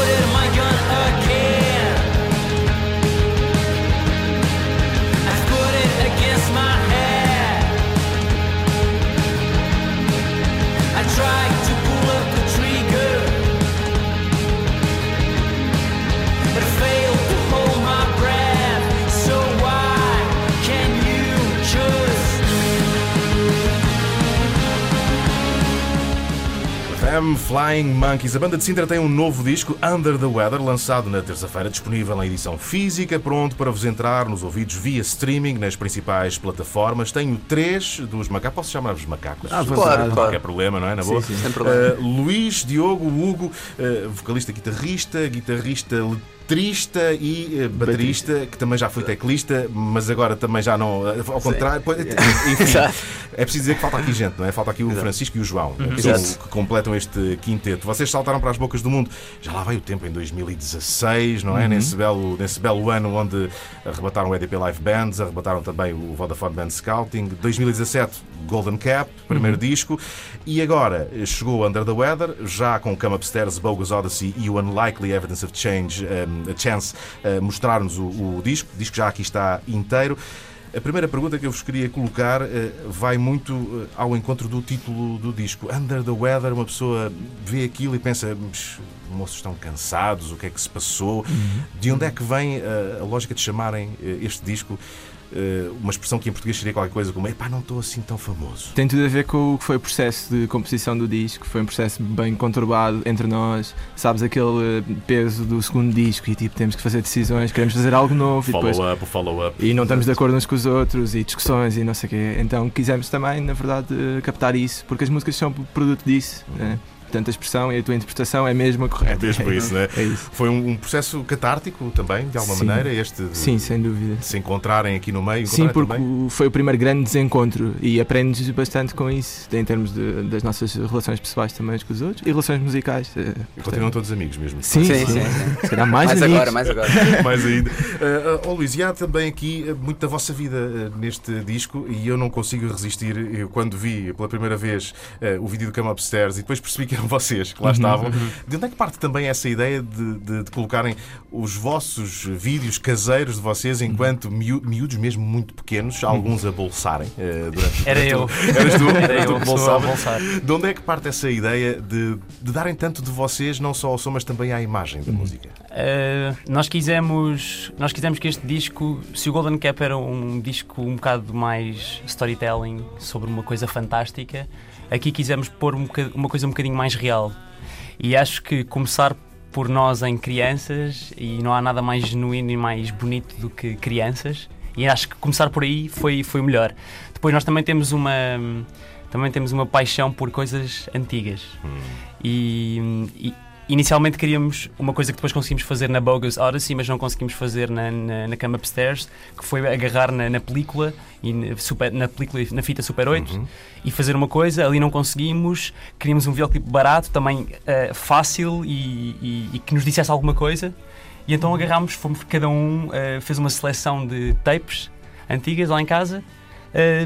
Flying Monkeys. A banda de Sintra tem um novo disco, Under the Weather, lançado na terça-feira, disponível em edição física, pronto para vos entrar nos ouvidos via streaming nas principais plataformas. Tenho três dos macacos. Posso chamar-vos macacos? Ah, claro, Não claro. qualquer problema, não é? Na Sim, boa. sim, sem problema. Uh, Luís, Diogo, Hugo, uh, vocalista, guitarrista, guitarrista letrista e uh, baterista, que também já foi teclista, mas agora também já não. uh, Ao contrário, pois, enfim, Exato. é preciso dizer que falta aqui gente, não é? Falta aqui o Francisco e o João, Uhum. que, Exato. que completam este quinteto. Vocês saltaram para as bocas do mundo. Já lá vai o tempo, em 2016, não é? Uhum. Nesse, belo, nesse belo ano onde arrebataram o EDP Live Bands, arrebataram também o Vodafone Band Scouting. 2017, Golden Cap, primeiro Uhum. disco. E agora chegou Under the Weather, já com Come Upstairs, Bogus Odyssey e o Unlikely Evidence of Change, um, a Chance, uh, mostrar-nos o, o disco. O disco já aqui está inteiro. A primeira pergunta que eu vos queria colocar eh, vai muito eh, ao encontro do título do disco. Under the Weather, uma pessoa vê aquilo e pensa, "Mas os moços estão cansados, o que é que se passou? De onde é que vem eh, a lógica de chamarem este disco uma expressão que em português seria qualquer coisa como epá, não estou assim tão famoso? Tem tudo a ver com o que foi o processo de composição do disco. Foi um processo bem conturbado entre nós. Sabes, aquele eh, peso do segundo disco e tipo, temos que fazer decisões, queremos fazer algo novo e depois. Follow-up, o follow-up. E não estamos de acordo uns com os outros e discussões e não sei o quê. Então quisemos também, na verdade, eh, captar isso, porque as músicas são produto disso. né? Portanto, a expressão e a tua interpretação é mesmo a correta. É mesmo isso, não é? É isso. Foi um, um processo catártico também, de alguma Sim. maneira, este de, Sim, sem dúvida. de se encontrarem aqui no meio. Sim, encontrarem porque também. foi o primeiro grande desencontro e aprendes bastante com isso, em termos de- das nossas relações pessoais também com os outros e relações musicais. eh, E portanto- continuam todos amigos mesmo. Sim, sim, sim. Se calhar mais, Mais amigos. agora, mais agora. mais ainda. Uh, oh, Luís, e há também aqui uh, muito da vossa vida uh, neste disco e eu não consigo resistir. Eu, quando vi pela primeira vez uh, o vídeo do Come Upstairs e depois percebi que eram vocês que lá Uhum, estavam, uhum. de onde é que parte também essa ideia de, de- de colocarem os vossos vídeos caseiros de vocês enquanto miú- miúdos mesmo muito pequenos, alguns a bolsarem uh, durante Era eu. Eras tu? Era Eras eu bolsava? bolsar. De onde é que parte essa ideia de, de darem tanto de vocês, não só ao som, mas também à imagem da música? Uh, nós quisemos nós quisemos que este disco se o Golden Cap era um disco um bocado mais storytelling sobre uma coisa fantástica aqui quisemos pôr um uma coisa um bocadinho mais real. E acho que começar por nós em crianças e não há nada mais genuíno e mais bonito do que crianças. E acho que começar por aí foi foi melhor. Depois nós também temos uma também temos uma paixão por coisas antigas. E, e inicialmente queríamos uma coisa que depois conseguimos fazer na Bogus Odyssey, mas não conseguimos fazer na, na, na Cama Upstairs, que foi agarrar na, na película, e na, super, na película na fita Super 8 e fazer uma coisa, ali não conseguimos, queríamos um videoclipe barato, também eh, fácil e, e- e que nos dissesse alguma coisa. E então agarrámos, fomos cada um, eh, fez uma seleção de tapes antigas lá em casa, eh,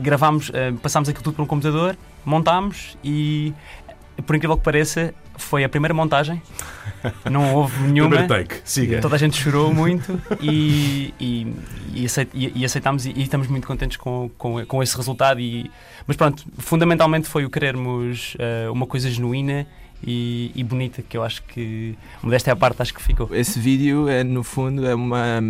gravámos, passámos aquilo tudo para um computador, montámos e por incrível que pareça, foi a primeira montagem. Não houve nenhuma. Primeiro take, siga. Toda a gente chorou muito e, e, e, aceit- e- e aceitámos e, e estamos muito contentes com, com, com esse resultado. E, mas pronto, fundamentalmente foi o querermos eh, uma coisa genuína e, e bonita, que eu acho que, modéstia à parte, acho que ficou. Esse vídeo é, no fundo, é uma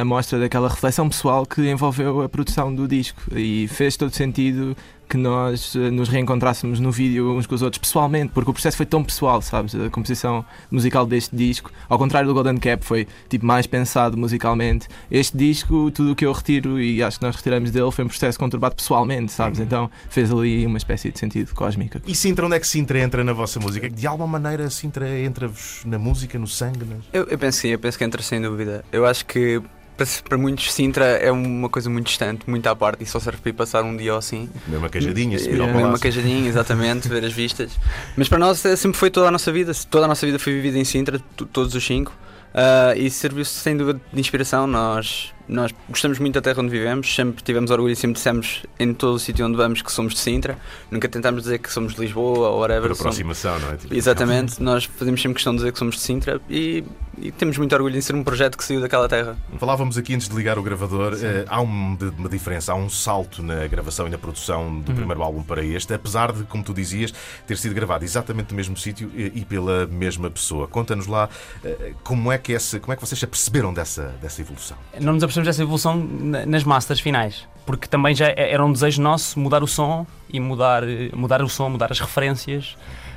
amostra daquela reflexão pessoal que envolveu a produção do disco e fez todo sentido que nós eh, nos reencontrássemos no vídeo uns com os outros pessoalmente, porque o processo foi tão pessoal, sabes? A composição musical deste disco, ao contrário do Golden Cap, foi tipo mais pensado musicalmente. Este disco, tudo o que eu retiro e acho que nós retiramos dele foi um processo conturbado pessoalmente, sabes? Então fez ali uma espécie de sentido cósmico. E Sintra, onde é que Sintra entra na vossa música? De alguma maneira Sintra entra-vos na música, no sangue? nas- Eu, eu penso que sim, eu penso que entra sem dúvida. Eu acho que para, para muitos Sintra é uma coisa muito distante, muito à parte e só serve para ir passar um dia ou assim. Comer uma cajadinha, subir ao Comer uma palácio. cajadinha, exatamente, ver as vistas. Mas para nós é, sempre foi toda a nossa vida, toda a nossa vida foi vivida em Sintra, to- todos os cinco. Ah, e serviu sem dúvida de inspiração. Nós, nós gostamos muito da terra onde vivemos, sempre tivemos orgulho e sempre dissemos em todo o sítio onde vamos que somos de Sintra. Nunca tentámos dizer que somos de Lisboa ou whatever. Por somos- aproximação, não é? Tipo, Exatamente, nós fazemos sempre questão de dizer que somos de Sintra e, e temos muito orgulho em ser um projeto que saiu daquela terra. Falávamos aqui antes de ligar o gravador, eh, há um- de- uma diferença, há um salto na gravação e na produção do Uhum. primeiro álbum para este, apesar de, como tu dizias, ter sido gravado exatamente no mesmo sítio e, e pela mesma pessoa. Conta-nos lá eh, como é que essa, como é que vocês se aperceberam dessa, dessa evolução? Não nos apercebemos dessa evolução na- nas masters finais, porque também já é- era um desejo nosso mudar o som e mudar, eh, mudar o som, mudar as referências,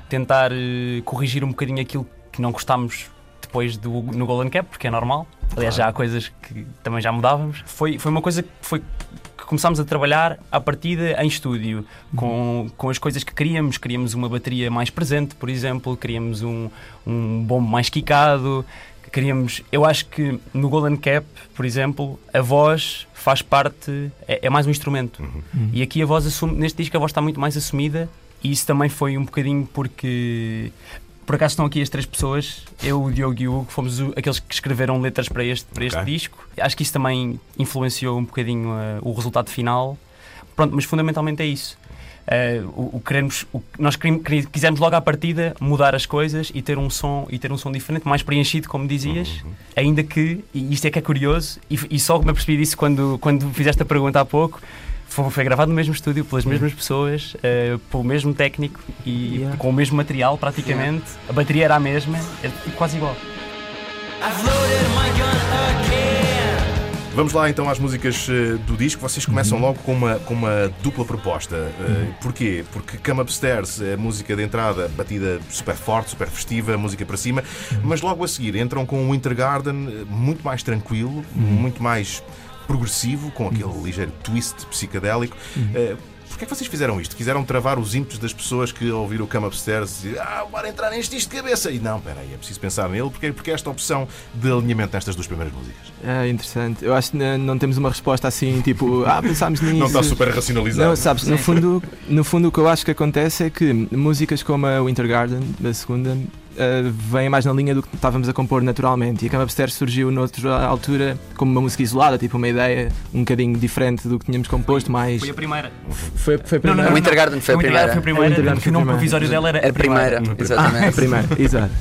tentar eh, corrigir um bocadinho aquilo que não gostámos depois do, no Golden Cap, porque é normal. Aliás, já há coisas que também já mudávamos. Foi, foi uma coisa que foi que começámos a trabalhar à partida em estúdio, com, com as coisas que queríamos. Queríamos uma bateria mais presente, por exemplo, queríamos um, um bombo mais quicado, queríamos. Eu acho que no Golden Cap, por exemplo, a voz faz parte, é, é mais um instrumento. E aqui a voz assume, neste disco a voz está muito mais assumida, e isso também foi um bocadinho porque. Por acaso estão aqui as três pessoas, eu, o Diogo e o Hugo, fomos aqueles que escreveram letras para este, para este Ok. disco. Acho que isso também influenciou um bocadinho eh, o resultado final. Pronto, mas fundamentalmente é isso. Uh, o, o queremos, o, nós quisemos logo à partida mudar as coisas e ter um som e ter um som diferente, mais preenchido, como dizias, ainda que, e isto é que é curioso, e, e só me apercebi disso quando, quando fizeste a pergunta há pouco, foi, foi gravado no mesmo estúdio, pelas mesmas pessoas, uh, pelo mesmo técnico e Yeah. com o mesmo material praticamente. A bateria era a mesma, é quase igual. Vamos lá então às músicas eh, do disco. Vocês começam logo com uma, com uma dupla proposta. Eh, Porquê? Porque Come Upstairs é música de entrada, batida super forte, super festiva, música para cima, mas logo a seguir entram com um Winter Garden eh, muito mais tranquilo, muito mais progressivo, com aquele ligeiro twist psicadélico. Porquê é que vocês fizeram isto? Quiseram travar os ímpetos das pessoas que ao ouvir o Come Upstairs e ah, bora entrar neste isto de cabeça. E não, peraí, é preciso pensar nele. Porque, porque esta opção de alinhamento nestas duas primeiras músicas? É interessante. Eu acho que não, não temos uma resposta assim, tipo, ah, pensámos nisso. Não está super racionalizado. Não, sabes, no fundo, no fundo o que eu acho que acontece é que músicas como a Winter Garden, da segunda, eh, vêm mais na linha do que estávamos a compor naturalmente. E a Come Upstairs surgiu noutra altura como uma música isolada, tipo uma ideia um bocadinho diferente do que tínhamos composto, mais... Foi a primeira. Foi, foi a Não, não, primeira? não, O Winter Garden foi a primeira. Foi a primeira, O o nome foi a provisório dela era a primeira, Ah, exatamente. a primeira, exato.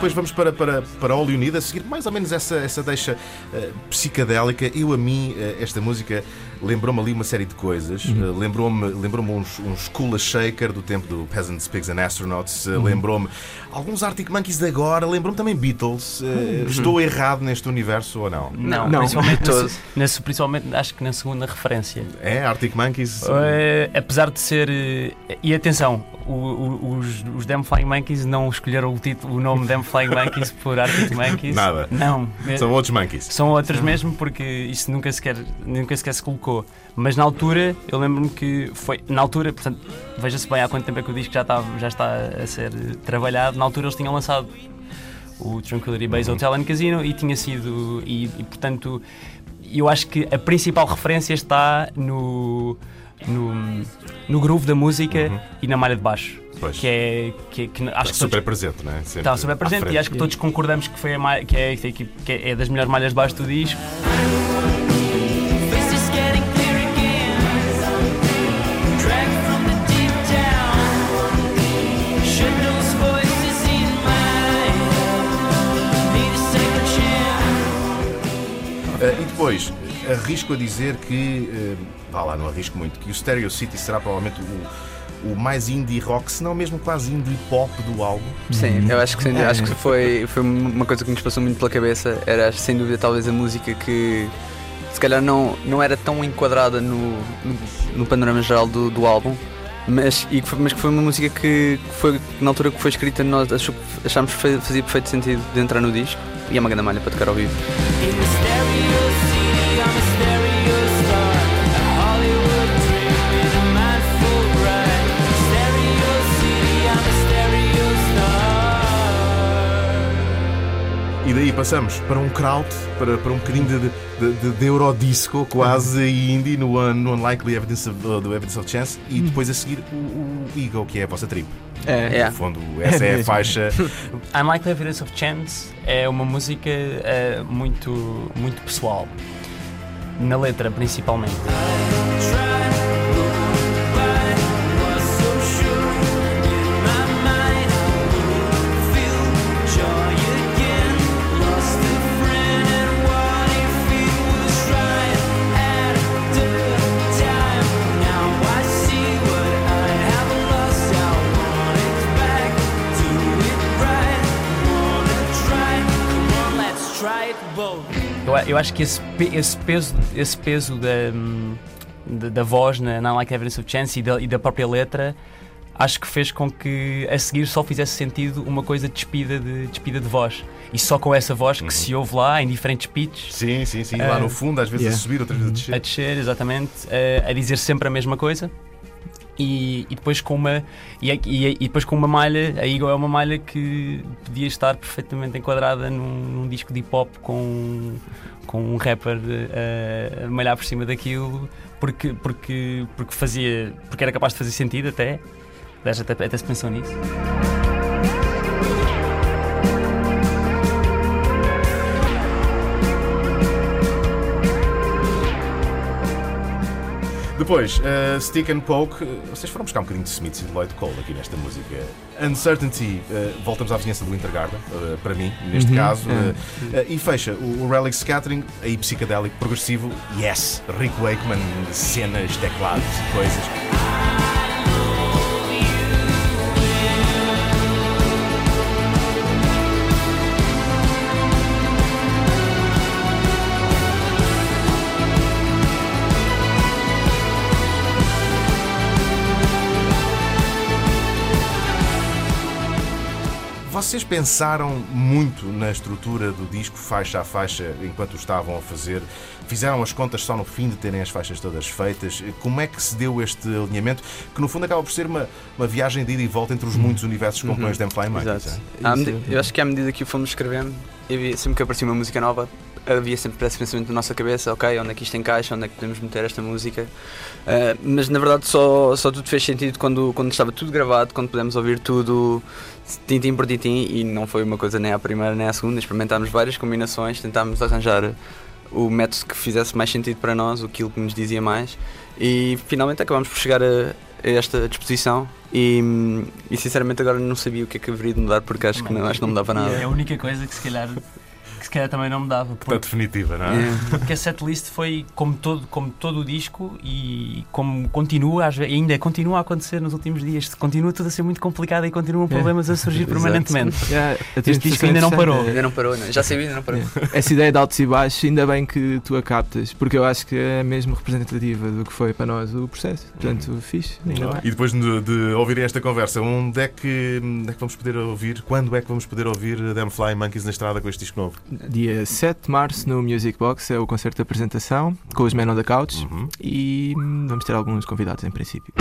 Depois vamos para, para, para All You Need, a seguir mais ou menos essa, essa deixa eh, psicadélica. Eu, a mim, eh, esta música lembrou-me ali uma série de coisas. Uhum. Eh, lembrou-me lembrou uns, uns Kula Shaker do tempo do Peasants, Pigs and Astronauts. Uhum. Lembrou-me alguns Arctic Monkeys de agora. Lembrou-me também Beatles. Eh, Uhum. Estou errado neste universo ou não? Não, principalmente, na, na- principalmente acho que na segunda referência. É, Arctic Monkeys. Apesar de ser. e atenção, o- o- os, os Damn Flying Monkeys não escolheram o, título, o nome Damn Flying Monkeys por Arctic Monkeys. Nada. Não. São outros monkeys. São outros mesmo, porque isso nunca sequer, nunca sequer se colocou. Mas na altura, eu lembro-me que foi. Na altura, portanto, veja-se bem há quanto tempo é que o disco já está, já está a ser trabalhado. Na altura eles tinham lançado o Tranquility Base Hotel and Casino e tinha sido. E, e, portanto, eu acho que a principal referência está no. No, no groove da música e na malha de baixo. Pois. Que é. Que, que acho Está que super todos- presente, não é? Sempre Está super presente e acho que todos concordamos que, foi a que, é, que é das melhores malhas de baixo do disco. Depois, arrisco a dizer que. eh, vá lá, não arrisco muito, que o Stereo City será provavelmente o, o mais indie rock, se não mesmo quase indie pop do álbum. Sim, eu acho que, sem- É. acho que foi, foi uma coisa que nos passou muito pela cabeça. Era sem dúvida talvez a música que se calhar não, não era tão enquadrada no, no, no panorama geral do, do álbum, mas, e que foi, mas que foi uma música que, que foi, na altura que foi escrita nós achou- achámos que fa- fazia perfeito sentido de entrar no disco e é uma grande malha para tocar ao vivo. E daí passamos para um kraut, para, para um bocadinho de, de, de, de eurodisco, quase e indie, no, un- no Unlikely Evidence of, do Evidence of Chance, e depois a seguir o, o Ego, que é a vossa trip. É. No fundo, essa é a faixa. Unlikely Evidence of Chance é uma música eh, muito, muito pessoal. Na letra, principalmente. Eu, eu acho que esse, esse peso, esse peso da, da, da voz na, na Unlikely Evidence of Chance e da, e da própria letra acho que fez com que a seguir só fizesse sentido uma coisa despida de, despida de voz. E só com essa voz que se ouve lá em diferentes pitches. Sim, sim, sim. Lá Ah, no fundo, às vezes a subir, outras vezes a descer. A descer, exatamente. eh, a dizer sempre a mesma coisa. E, e depois com uma e, e- e depois com uma malha a Eagle é uma malha que podia estar perfeitamente enquadrada num, num disco de hip hop com com um rapper eh, a malhar por cima daquilo porque porque porque fazia porque era capaz de fazer sentido até. Até, até se pensou nisso Depois, uh, Stick and Poke, uh, vocês foram buscar um bocadinho de Smith e de Lloyd Cole aqui nesta música. Uncertainty, uh, voltamos à vizinhança do Winter Garden, uh, para mim, neste Uhum, caso. é. e fecha o, o Relic Scattering, aí psicadélico, progressivo, yes, Rick Wakeman, cenas, teclados e coisas. Vocês pensaram muito na estrutura do disco, faixa a faixa, enquanto o estavam a fazer? Fizeram as contas só no fim de terem as faixas todas feitas? Como é que se deu este alinhamento, que no fundo acaba por ser uma, uma viagem de ida e volta entre os muitos universos que compõem os Damn Monkeys? Eu acho que à medida que o fomos escrevendo, havia, sempre que aparecia uma música nova, havia sempre esse pensamento na nossa cabeça, ok, onde é que isto encaixa, onde é que podemos meter esta música. Ah, mas na verdade só, só tudo fez sentido quando, quando estava tudo gravado, quando pudemos ouvir tudo tintim por tintim e não foi uma coisa nem à primeira nem à segunda, experimentámos várias combinações, tentámos arranjar o método que fizesse mais sentido para nós, aquilo que nos dizia mais e finalmente acabámos por chegar a, esta disposição e, e sinceramente agora não sabia o que é que haveria de mudar porque acho que não, acho que não mudava nada. É a única coisa que se calhar se calhar também não me dava Está definitiva, não é? Porque a setlist foi como todo, como todo o disco e como continua, às ve- ainda continua a acontecer nos últimos dias, continua tudo a ser muito complicado e continuam problemas a surgir Exato. permanentemente. Este disco ainda não é parou. Ainda não parou, não. já saiu ainda não parou. Essa ideia de altos e baixos, ainda bem que tu a captas, porque eu acho que é mesmo representativa do que foi para nós o processo. Portanto, fixe, ainda bem. E depois de, de ouvirem esta conversa, onde é, que, onde é que vamos poder ouvir? Quando é que vamos poder ouvir Damn Flying Monkeys na estrada com este disco novo? Dia 7 de março no Music Box é o concerto de apresentação com os Men on the Couch e hum, vamos ter alguns convidados em princípio.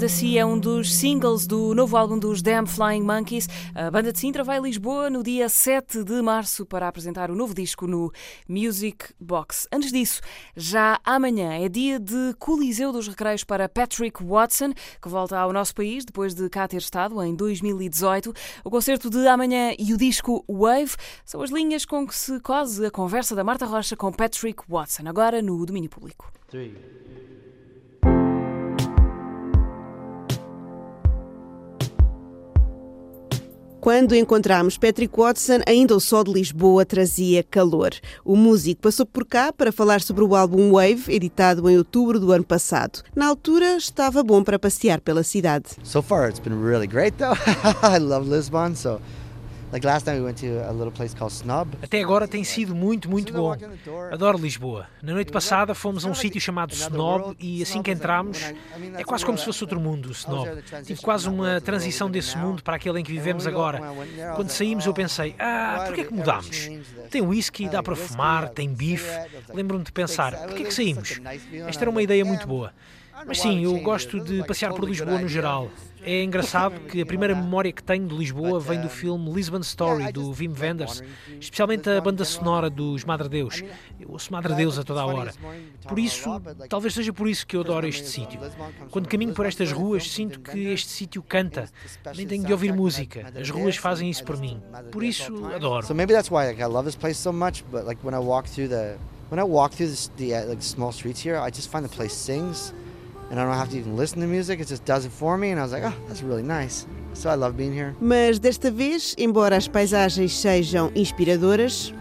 Odyssey é um dos singles do novo álbum dos Damn Flying Monkeys. A banda de Sintra vai a Lisboa no dia 7 de março para apresentar o novo disco no Music Box. Antes disso, já amanhã é dia de Coliseu dos Recreios para Patrick Watson, que volta ao nosso país depois de cá ter estado em 2018. O concerto de amanhã e o disco Wave são as linhas com que se cose a conversa da Marta Rocha com Patrick Watson, agora no domínio público. Quando encontramos Patrick Watson, ainda o sol de Lisboa trazia calor. O músico passou por cá para falar sobre o álbum Wave, editado em outubro do ano passado. Na altura, estava bom para passear pela cidade. So far, it's been really great, though. I love Lisbon, so Até agora tem sido muito, muito bom. Adoro Lisboa. Na noite passada fomos a um sítio chamado Snob e assim que entramos é quase como se fosse outro mundo, o Snob. Tive quase uma transição desse mundo para aquele em que vivemos agora. Quando saímos eu pensei, ah, porquê é que mudámos? Tem whisky, dá para fumar, tem bife. Lembro-me de pensar, porquê é que saímos? Esta era uma ideia muito boa. Mas sim, eu gosto de passear por Lisboa no geral. É engraçado que a primeira memória que tenho de Lisboa vem do filme Lisbon Story, do Wim Wenders, especialmente a banda sonora dos Madre Deus. Eu ouço Madre Deus a toda a hora. Por isso, talvez seja por isso que eu adoro este sítio. Quando caminho por estas ruas, sinto que este sítio canta. Nem tenho de ouvir música. As ruas fazem isso por mim. Por isso, adoro. So maybe that's why like, I love this place so much. But like when I walk through the when I walk through the, the like small streets here, I just find the place sings. Mas desta vez, embora as paisagens sejam inspiradoras,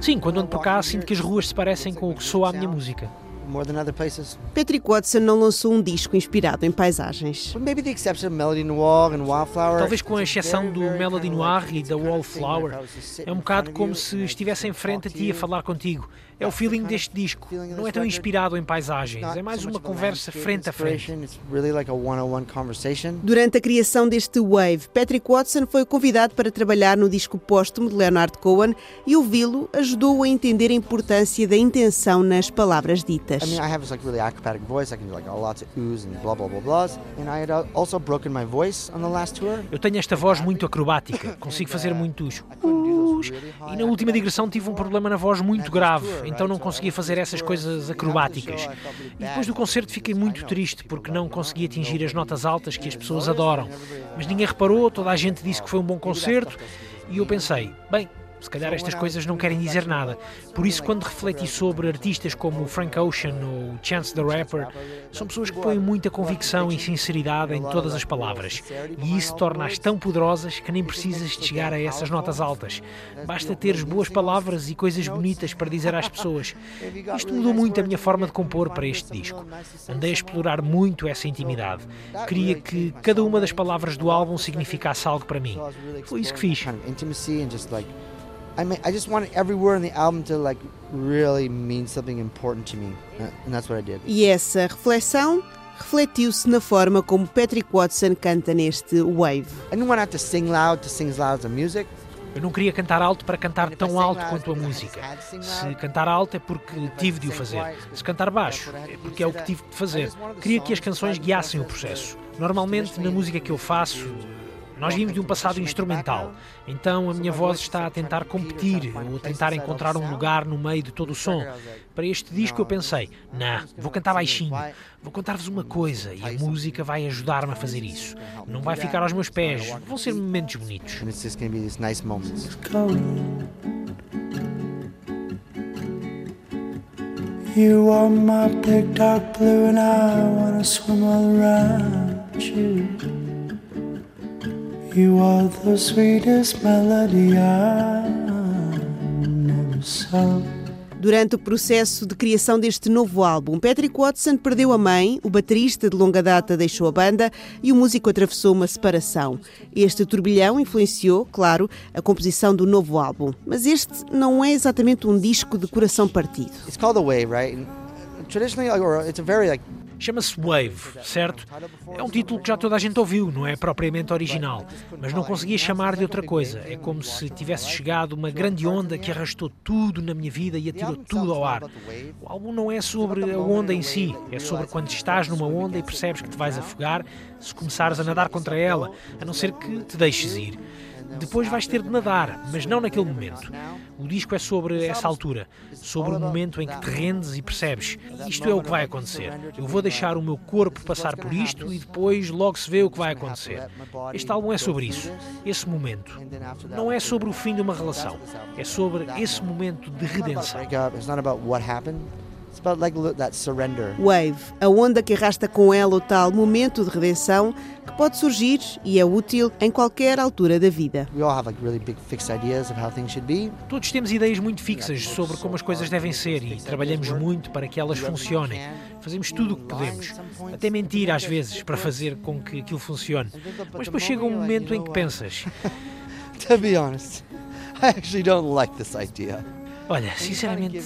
Sim, quando ando por cá, sinto que as ruas se parecem com o que soa a minha música. more than other places. Patrick Watson não lançou um disco inspirado em paisagens. But maybe the exception of Melody Noir and Wildflower. Talvez com a exceção do Melody Noir e da Wallflower, é um bocado como se estivesse em frente a ti a falar contigo. É o feeling deste disco. Não é tão inspirado em paisagens, é mais uma conversa frente a frente. It's really like a one-on-one conversation. Durante a criação deste Wave, Patrick Watson foi convidado para trabalhar no disco póstumo de Leonard Cohen e ouvi-lo ajudou a entender a importância da intenção nas palavras ditas. I mean, I have this like really acrobatic voice. I can do like lots of oohs and blah blah blah blahs. And I had uh, also broken my voice on the last tour. Eu tenho esta voz muito acrobática, consigo fazer muitos us, e na última digressão tive um problema na voz muito grave, então não conseguia fazer essas coisas acrobáticas. E depois do concerto fiquei muito triste porque não consegui atingir as notas altas que as pessoas adoram. Mas ninguém reparou, toda a gente disse que foi um bom concerto e eu pensei, bem, se calhar estas coisas não querem dizer nada. Por isso, quando refleti sobre artistas como Frank Ocean ou Chance the Rapper, são pessoas que põem muita convicção e sinceridade em todas as palavras. E isso torna-as tão poderosas que nem precisas de chegar a essas notas altas. Basta teres boas palavras e coisas bonitas para dizer às pessoas. Isto mudou muito a minha forma de compor para este disco. Andei a explorar muito essa intimidade. Queria que cada uma das palavras do álbum significasse algo para mim. Foi isso que fiz. I mean, I just wanted every word in the album to like really mean something important to me, Uh, and that's what I did. E essa reflexão refletiu-se na forma como Patrick Watson canta neste Wave. I didn't want to have to sing loud to sing as loud as the music. Eu não queria cantar alto para cantar tão alto quanto a música. Se cantar alto é porque tive de o fazer. Se cantar baixo é porque é o que tive de fazer. Queria que as canções guiassem o processo. Normalmente, na música que eu faço, nós vimos de um passado instrumental, então a minha voz está a tentar competir ou a tentar encontrar um lugar no meio de todo o som. Para este disco eu pensei, não, vou cantar baixinho, vou contar-vos uma coisa e a música vai ajudar-me a fazer isso. Não vai ficar aos meus pés, vão ser momentos bonitos. You are my big dark blue, and I wanna swim all around you. You are the sweetest melody I never saw. Durante o processo de criação deste novo álbum, Patrick Watson perdeu a mãe, o baterista de longa data deixou a banda e o músico atravessou uma separação. Este turbilhão influenciou, claro, a composição do novo álbum. Mas este não é exatamente um disco de coração partido. It's called a wave, right? Traditionally, or it's a very like Chama-se Wave, certo? É um título que já toda a gente ouviu, não é propriamente original, mas não conseguia chamar de outra coisa. É como se tivesse chegado uma grande onda que arrastou tudo na minha vida e atirou tudo ao ar. O álbum não é sobre a onda em si, é sobre quando estás numa onda e percebes que te vais afogar se começares a nadar contra ela, a não ser que te deixes ir. Depois vais ter de nadar, mas não naquele momento. O disco é sobre essa altura, sobre o momento em que te rendes e percebes isto é o que vai acontecer. Eu vou deixar o meu corpo passar por isto e depois logo se vê o que vai acontecer. Este álbum é sobre isso, esse momento. Não é sobre o fim de uma relação, é sobre esse momento de redenção. About like that surrender. Wave, a onda que arrasta com ela o tal momento de redenção que pode surgir e é útil em qualquer altura da vida. We all have like really big fixed ideas of how things should be. Todos temos ideias muito fixas sobre como as coisas devem ser e trabalhamos muito para que elas funcionem. Fazemos tudo o que podemos, até mentir às vezes para fazer com que aquilo funcione. Mas depois chega um momento em que pensas: To be honest, I actually don't like this idea. Olha, sinceramente,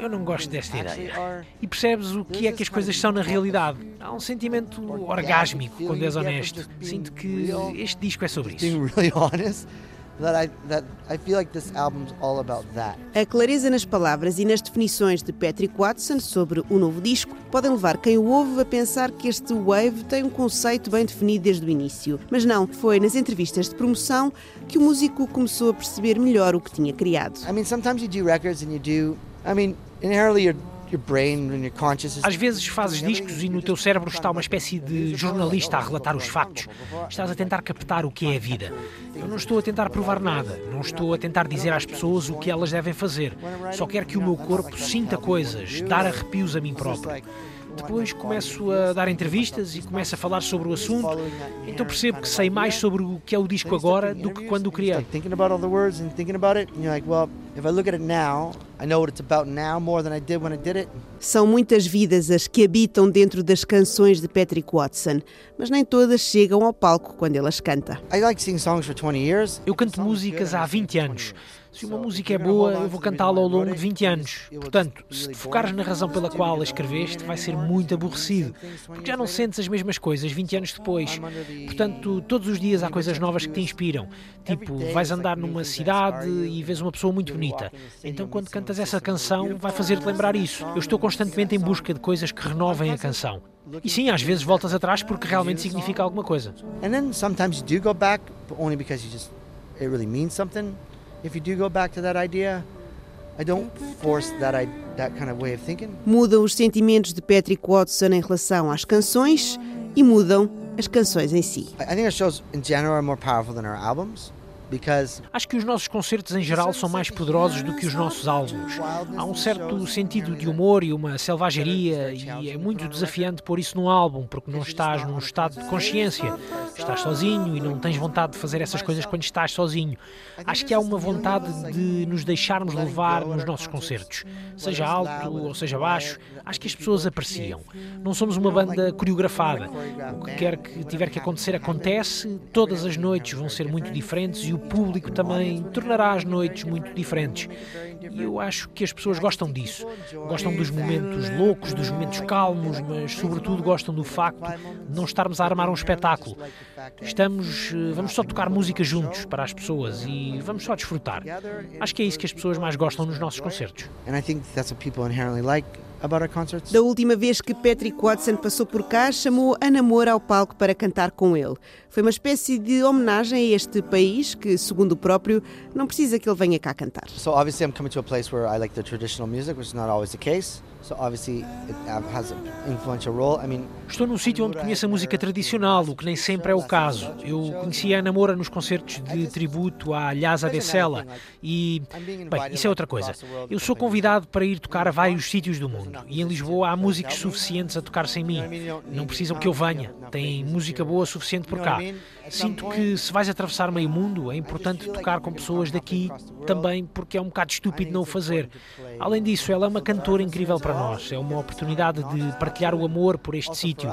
eu não gosto desta ideia. E percebes o que é que as coisas são na realidade. Há um sentimento orgásmico quando és honesto. Sinto que este disco é sobre isso. Being really honest, that I that I feel like this album's all about that. A clareza nas palavras e nas definições de Patrick Watson sobre o novo disco podem levar quem o ouve a pensar que este Wave tem um conceito bem definido desde o início. Mas não, foi nas entrevistas de promoção que o músico começou a perceber melhor o que tinha criado. I mean, sometimes you do records and you do. I mean, inherently your Às vezes fazes discos e no teu cérebro está uma espécie de jornalista a relatar os factos. Estás a tentar captar o que é a vida. Eu não estou a tentar provar nada, não estou a tentar dizer às pessoas o que elas devem fazer. Só quero que o meu corpo sinta coisas, dar arrepios a mim próprio. Depois começo a dar entrevistas e começo a falar sobre o assunto, então percebo que sei mais sobre o que é o disco agora do que quando o criei. like thinking about all the words and thinking about it, and you're like, well, if I look at it now, I know what it's about now more than I did when I did it. São muitas vidas as que habitam dentro das canções de Patrick Watson, mas nem todas chegam ao palco quando ele as canta. I like singing songs for 20 years. Eu canto músicas há 20 anos. Se uma música é boa, eu vou cantá-la ao longo de 20 anos. Portanto, se te focares na razão pela qual a escreveste, vai ser muito aborrecido, porque já não sentes as mesmas coisas 20 anos depois. Portanto, todos os dias há coisas novas que te inspiram. Tipo, vais andar numa cidade e vês uma pessoa muito bonita. Então, quando cantas essa canção, vai fazer-te lembrar isso. Eu estou constantemente em busca de coisas que renovem a canção. E sim, às vezes voltas atrás porque realmente significa alguma coisa. And then sometimes you do go back, but only because you just it really means something. If you do go back to that idea, I don't force that I, that kind of way of thinking. Mudam os sentimentos de Patrick Watson em relação às canções e mudam as canções em si. I think our shows in general are more powerful than our albums Acho que os nossos concertos em geral são mais poderosos do que os nossos álbuns. Há um certo sentido de humor e uma selvageria, e é muito desafiante pôr isso num álbum, porque não estás num estado de consciência. Estás sozinho e não tens vontade de fazer essas coisas quando estás sozinho. Acho que há uma vontade de nos deixarmos levar nos nossos concertos, seja alto ou seja baixo. Acho que as pessoas apreciam. Não somos uma banda coreografada. O que quer que tiver que acontecer, acontece. Todas as noites vão ser muito diferentes e o público também tornará as noites muito diferentes. E eu acho que as pessoas gostam disso. Gostam dos momentos loucos, dos momentos calmos, mas sobretudo gostam do facto de não estarmos a armar um espetáculo. Estamos, eh, vamos só tocar música juntos para as pessoas e vamos só desfrutar. Acho que é isso que as pessoas mais gostam nos nossos concertos. and I think that's what people inherently like. Da última vez que Patrick Watson passou por cá, chamou a Namor ao palco para cantar com ele. Foi uma espécie de homenagem a este país que, segundo o próprio, não precisa que ele venha cá cantar. So obviously I'm coming to a place where I like the traditional music, which is not always the case. Uh, Estou num sítio onde conheço a música tradicional, o que nem sempre é o caso. Eu conheci a Ana Moura nos concertos de tributo à Lhasa de Sela e, bem, isso é outra coisa. Eu sou convidado para ir tocar a vários sítios do mundo e em Lisboa há músicos suficientes a tocar sem mim. Não precisam que eu venha, tem música boa suficiente por cá. Sinto que se vais atravessar meio mundo, é importante tocar com pessoas daqui também, porque é um bocado estúpido não o fazer. Além disso, ela é uma cantora incrível para nós, é uma oportunidade de partilhar o amor por este sítio.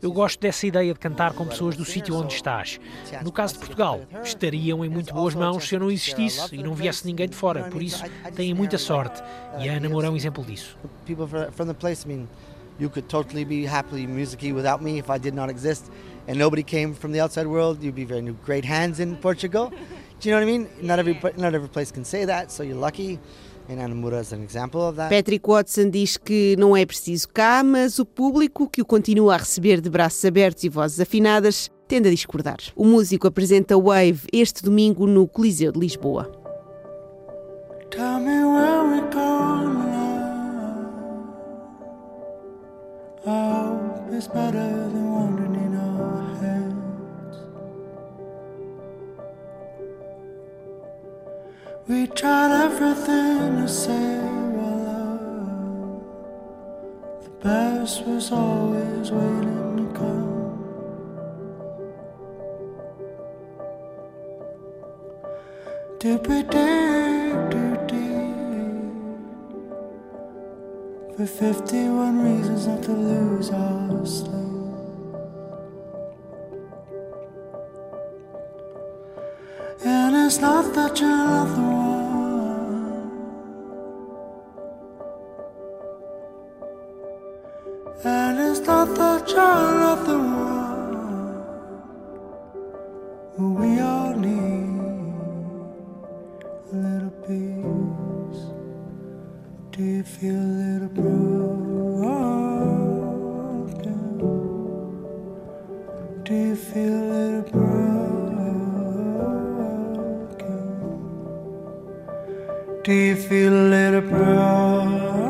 Eu gosto dessa ideia de cantar com pessoas do sítio onde estás. No caso de Portugal, estariam em muito boas mãos se eu não existisse e não viesse ninguém de fora, por isso têm muita sorte. E a Ana Moura é um exemplo disso. you could totally be happily musicy without me if I did not exist, and nobody came from the outside world. You'd be very new, great hands in Portugal. Do you know what I mean? Not every not every place can say that, so you're lucky. And Anamura is an example of that. Patrick Watson diz que não é preciso cá, mas o público, que o continua a receber de braços abertos e vozes afinadas, tende a discordar. O músico apresenta Wave este domingo no Coliseu de Lisboa. Tell me where we're going now. I hope it's better than wandering We tried everything to save our love. The best was always waiting to come. Did we dig too deep for 51 reasons not to lose our sleep? And it's not that you're not the one. And it's not that you're not the. But we all need a little peace. Do you feel a little broken? Do you feel a little broken? Do you feel a little broken?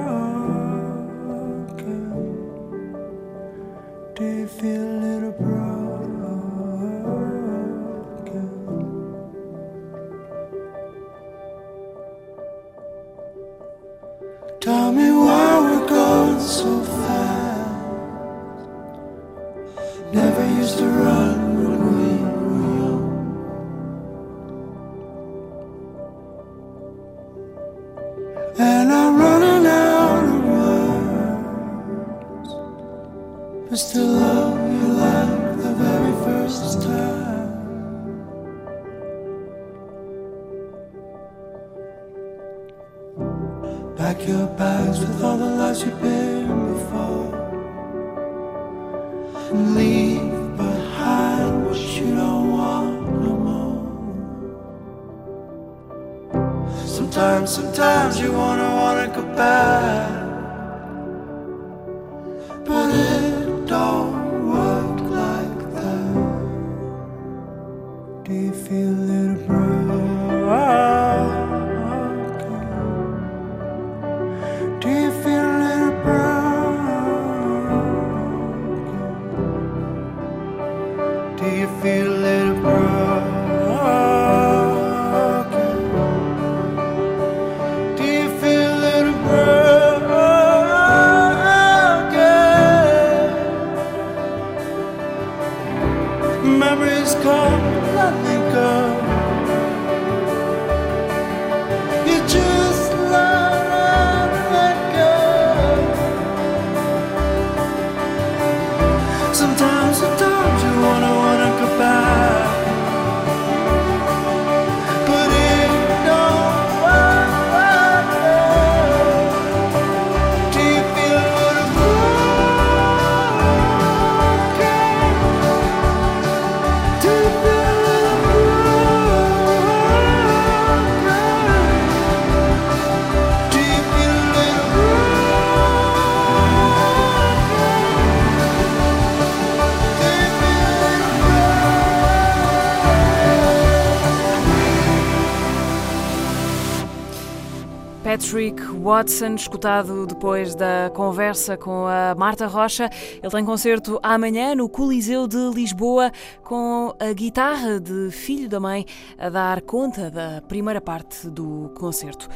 Watson, escutado depois da conversa com a Marta Rocha. Ele tem concerto amanhã no Coliseu de Lisboa com a guitarra de filho da mãe a dar conta da primeira parte do concerto.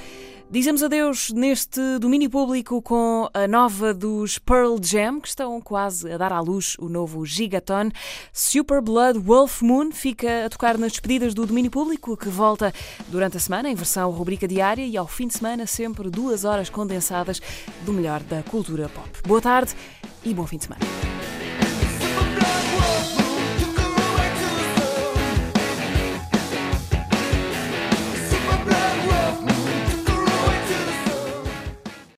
Dizemos adeus neste domínio público com a nova dos Pearl Jam, que estão quase a dar à luz o novo Gigaton. Super Blood Wolf Moon fica a tocar nas despedidas do domínio público, que volta durante a semana em versão rubrica diária e ao fim de semana sempre duas horas condensadas do melhor da cultura pop. Boa tarde e bom fim de semana.